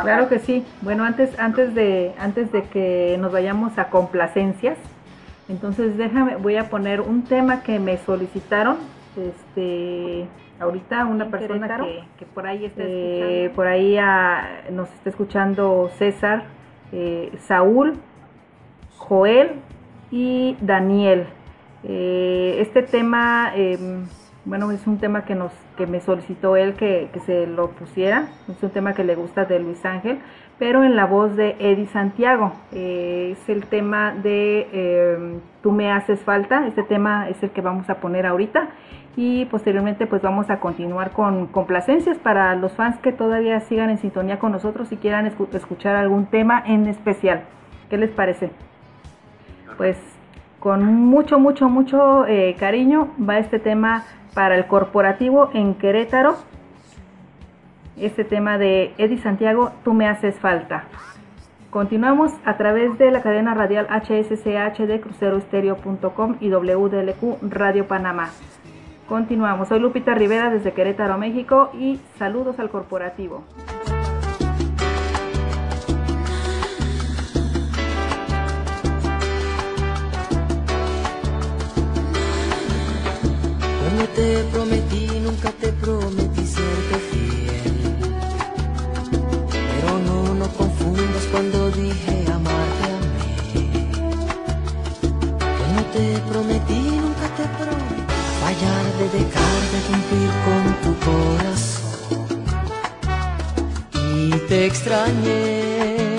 Claro que sí. Bueno, antes, antes, de, antes de que nos vayamos a complacencias, entonces déjame, voy a poner un tema que me solicitaron, este, ahorita una persona que, por ahí está eh, por ahí nos está escuchando César, eh, Saúl, Joel y Daniel. Eh, este tema, em, bueno, es un tema que nos que me solicitó él que, se lo pusiera. Es un tema que le gusta de Luis Ángel, pero en la voz de Eddie Santiago. es el tema de em, Tú me haces falta. Este tema es el que vamos a poner ahorita y posteriormente pues vamos a continuar con complacencias para los fans que todavía sigan en sintonía con nosotros y quieran escuchar algún tema en especial. ¿Qué les parece? Pues con mucho, mucho, mucho eh, cariño va este tema para el corporativo en Querétaro. Este tema de Eddie Santiago, tú me haces falta. Continuamos a través de la cadena radial HSCH de cruceroestereo.com y WDLQ Radio Panamá. Continuamos. Soy Lupita Rivera desde Querétaro, México y saludos al corporativo. Cuando te prometí, nunca te prometí serte fiel. Pero no, no confundas cuando dije amarte a mí. Cuando te prometí, de dejar de cumplir con tu corazón. Y te extrañé,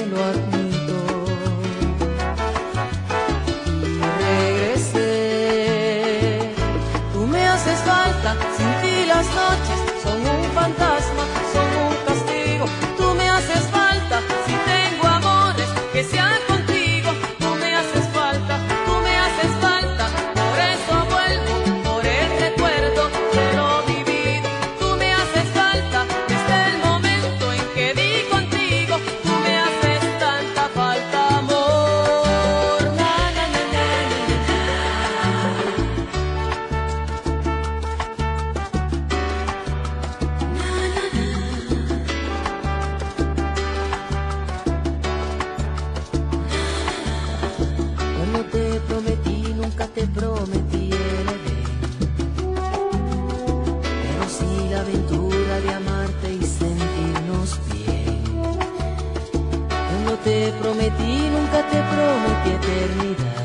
propia eternidad.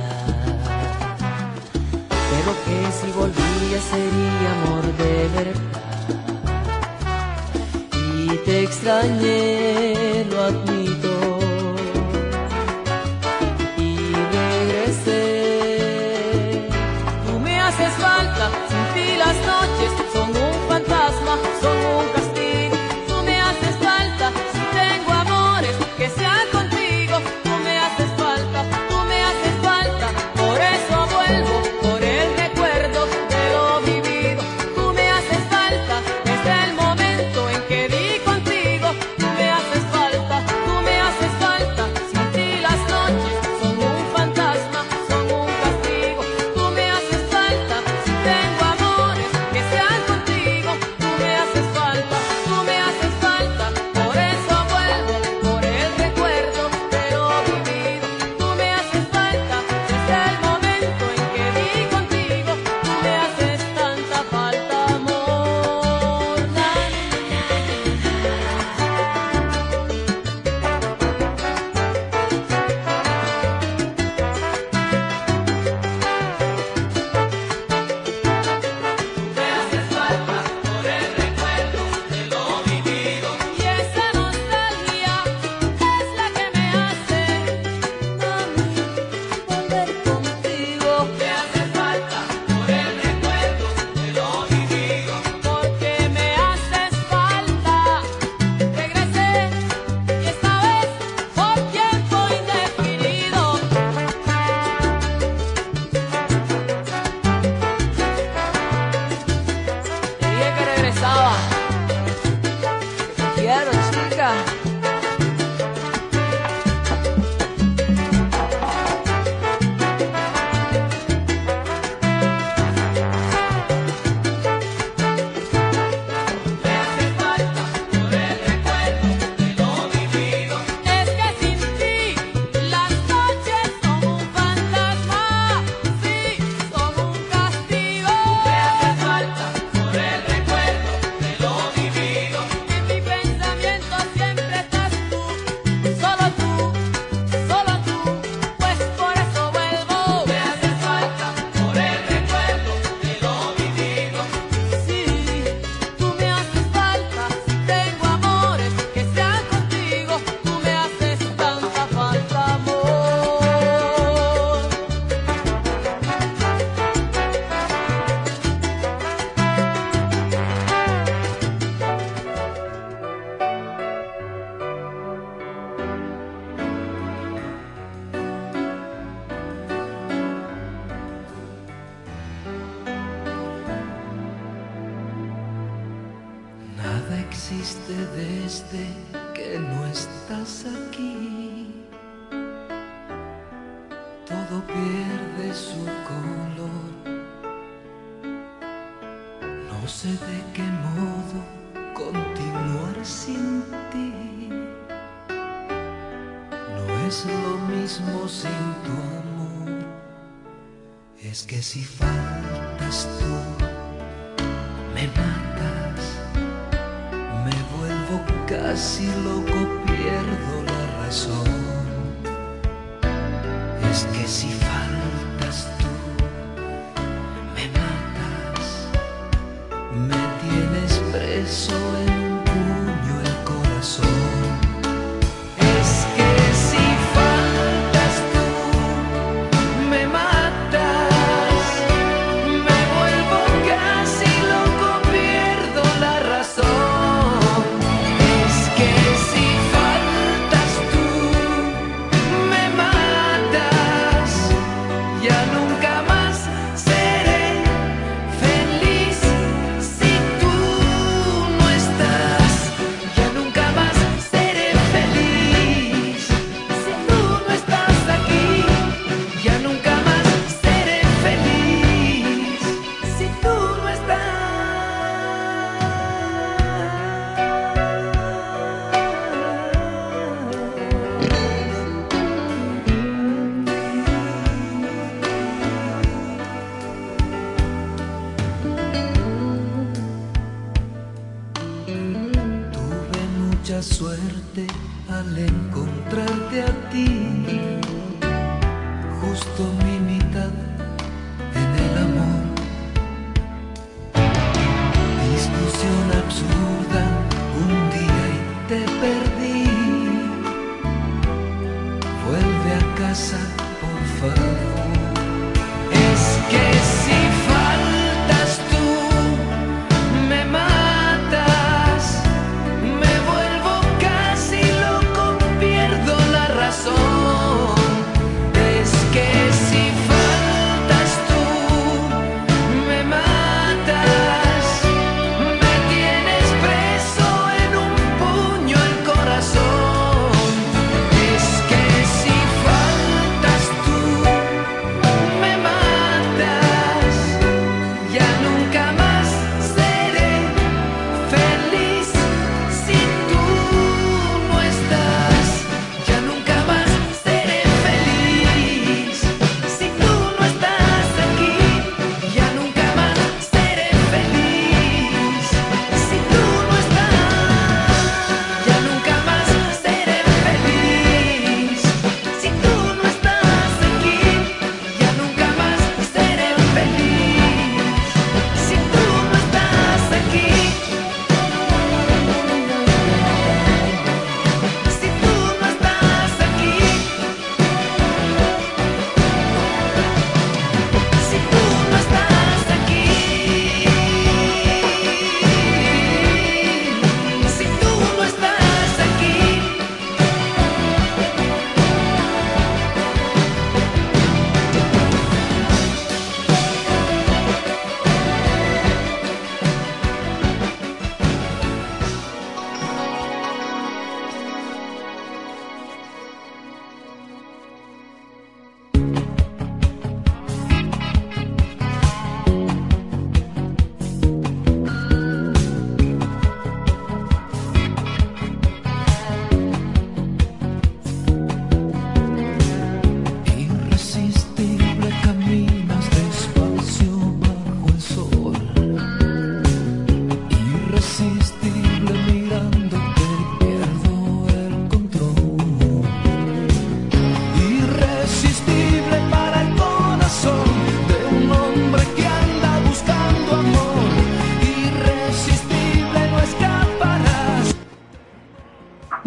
Pero que si volvía sería amor de verdad. Y te extrañé, lo admito. Y regresé. Tú me haces falta, sin ti las noches son un fantasma, son un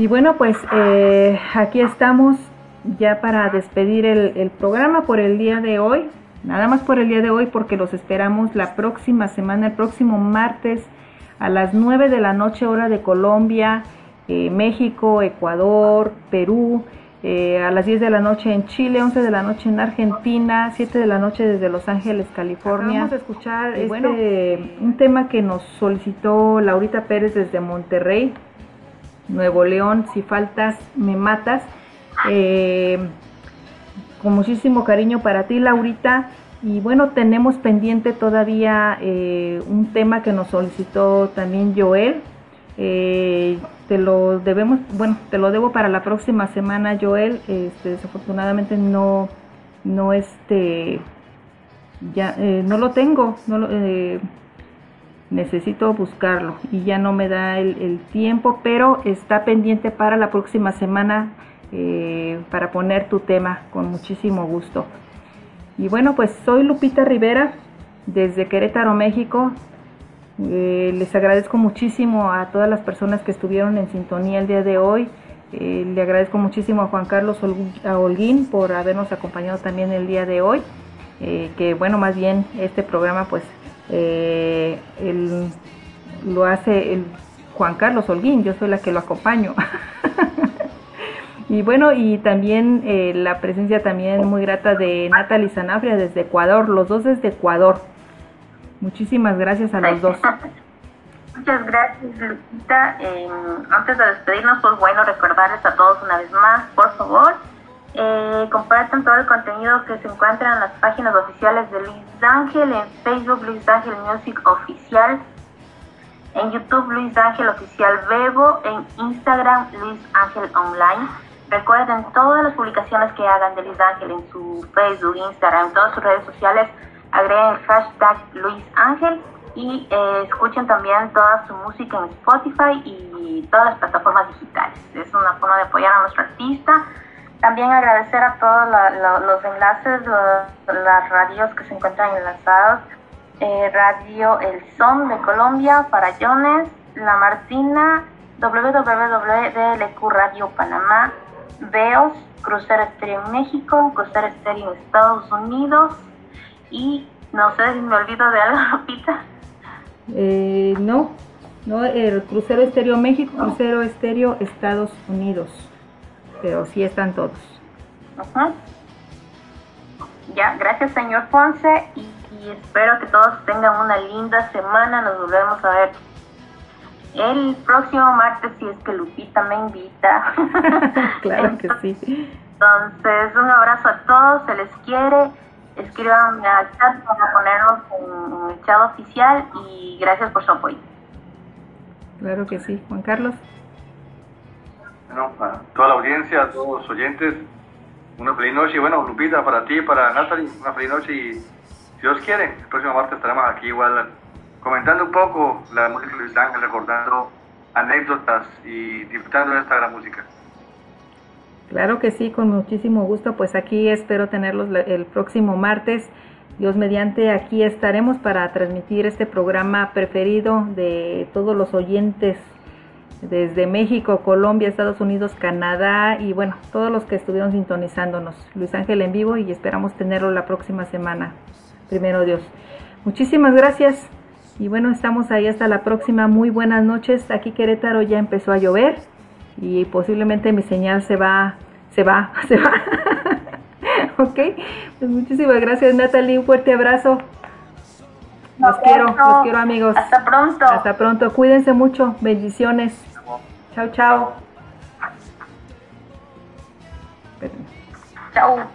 Y bueno, pues eh, aquí estamos ya para despedir el, el, programa por el día de hoy. Nada más por el día de hoy porque los esperamos la próxima semana, el próximo martes a las 9 de la noche hora de Colombia, eh, México, Ecuador, Perú. Eh, a las 10 de la noche en Chile, 11 de la noche en Argentina, 7 de la noche desde Los Ángeles, California. Vamos a escuchar este, un tema que nos solicitó Laurita Pérez desde Monterrey. Nuevo León. Si faltas, me matas. Eh, con muchísimo cariño para ti, Laurita. Y bueno, tenemos pendiente todavía eh, un tema que nos solicitó también Joel. Eh, te lo debemos, bueno, te lo debo para la próxima semana, Joel. Este, desafortunadamente no, no este, ya eh, no lo tengo, no lo, necesito buscarlo y ya no me da el, tiempo, pero está pendiente para la próxima semana para poner tu tema con muchísimo gusto. Y bueno, pues soy Lupita Rivera desde Querétaro, México. Eh, les agradezco muchísimo a todas las personas que estuvieron en sintonía el día de hoy. Eh, le agradezco muchísimo a Juan Carlos Holguín por habernos acompañado también el día de hoy. Eh, que bueno, más bien este programa pues lo hace el Juan Carlos Holguín, yo soy la que lo acompaño. *laughs* Y bueno, y también eh, la presencia también muy grata de Natalie Sanabria desde Ecuador, los dos desde Ecuador. Muchísimas gracias a los dos. *laughs* Muchas gracias, Lupita. Eh, antes de despedirnos, pues bueno, recordarles a todos una vez más, por favor, eh, compartan todo el contenido que se encuentra en las páginas oficiales de Luis Ángel, en Facebook Luis Ángel Music Oficial, en YouTube Luis Ángel Oficial Bebo, en Instagram Luis Ángel Online. Recuerden todas las publicaciones que hagan de Luis Ángel en su Facebook, Instagram, en todas sus redes sociales, agreguen el hashtag Luis Ángel y eh, escuchen también toda su música en Spotify y todas las plataformas digitales. Es una forma de apoyar a nuestro artista. También agradecer a todos los enlaces, las radios que se encuentran enlazados. Eh, Radio El Son de Colombia, para Jones, La Martina, www.dlq Radio Panamá, Veos, Crucero Estéreo en México, Crucero Estéreo en Estados Unidos y no sé si me olvido de algo, *laughs* Lupita. Eh, no, no, el Crucero Estéreo México, Crucero Estéreo Estados Unidos, pero sí están todos. Ya, gracias señor Ponce y espero que todos tengan una linda semana, nos volvemos a ver el próximo martes si es que Lupita me invita. *laughs* claro que sí. Entonces, un abrazo a todos, se les quiere. Escríbanme al chat para ponerlos en, el chat oficial y gracias por su apoyo. Claro que sí. Juan Carlos. Bueno, para toda la audiencia, a todos los oyentes, una feliz noche. Bueno, Lupita, para ti, para Natalie, una feliz noche y si Dios quiere, el próximo martes estaremos aquí igual comentando un poco la música de Luis Ángel, recordando anécdotas y disfrutando de esta gran música. Claro que sí, con muchísimo gusto. Pues aquí espero tenerlos el próximo martes. Dios mediante, aquí estaremos para transmitir este programa preferido de todos los oyentes desde México, Colombia, Estados Unidos, Canadá y bueno, todos los que estuvieron sintonizándonos. Luis Ángel en vivo y esperamos tenerlo la próxima semana. Primero Dios. Muchísimas gracias. Y bueno, estamos ahí hasta la próxima. Muy buenas noches. Aquí Querétaro ya empezó a llover y posiblemente mi señal se va, se va, *laughs* se va. *laughs* ok, pues muchísimas gracias Natalie. Un fuerte abrazo. Los quiero, los quiero amigos. Hasta pronto. Hasta pronto. Cuídense mucho. Bendiciones. Chao, chao. Chao.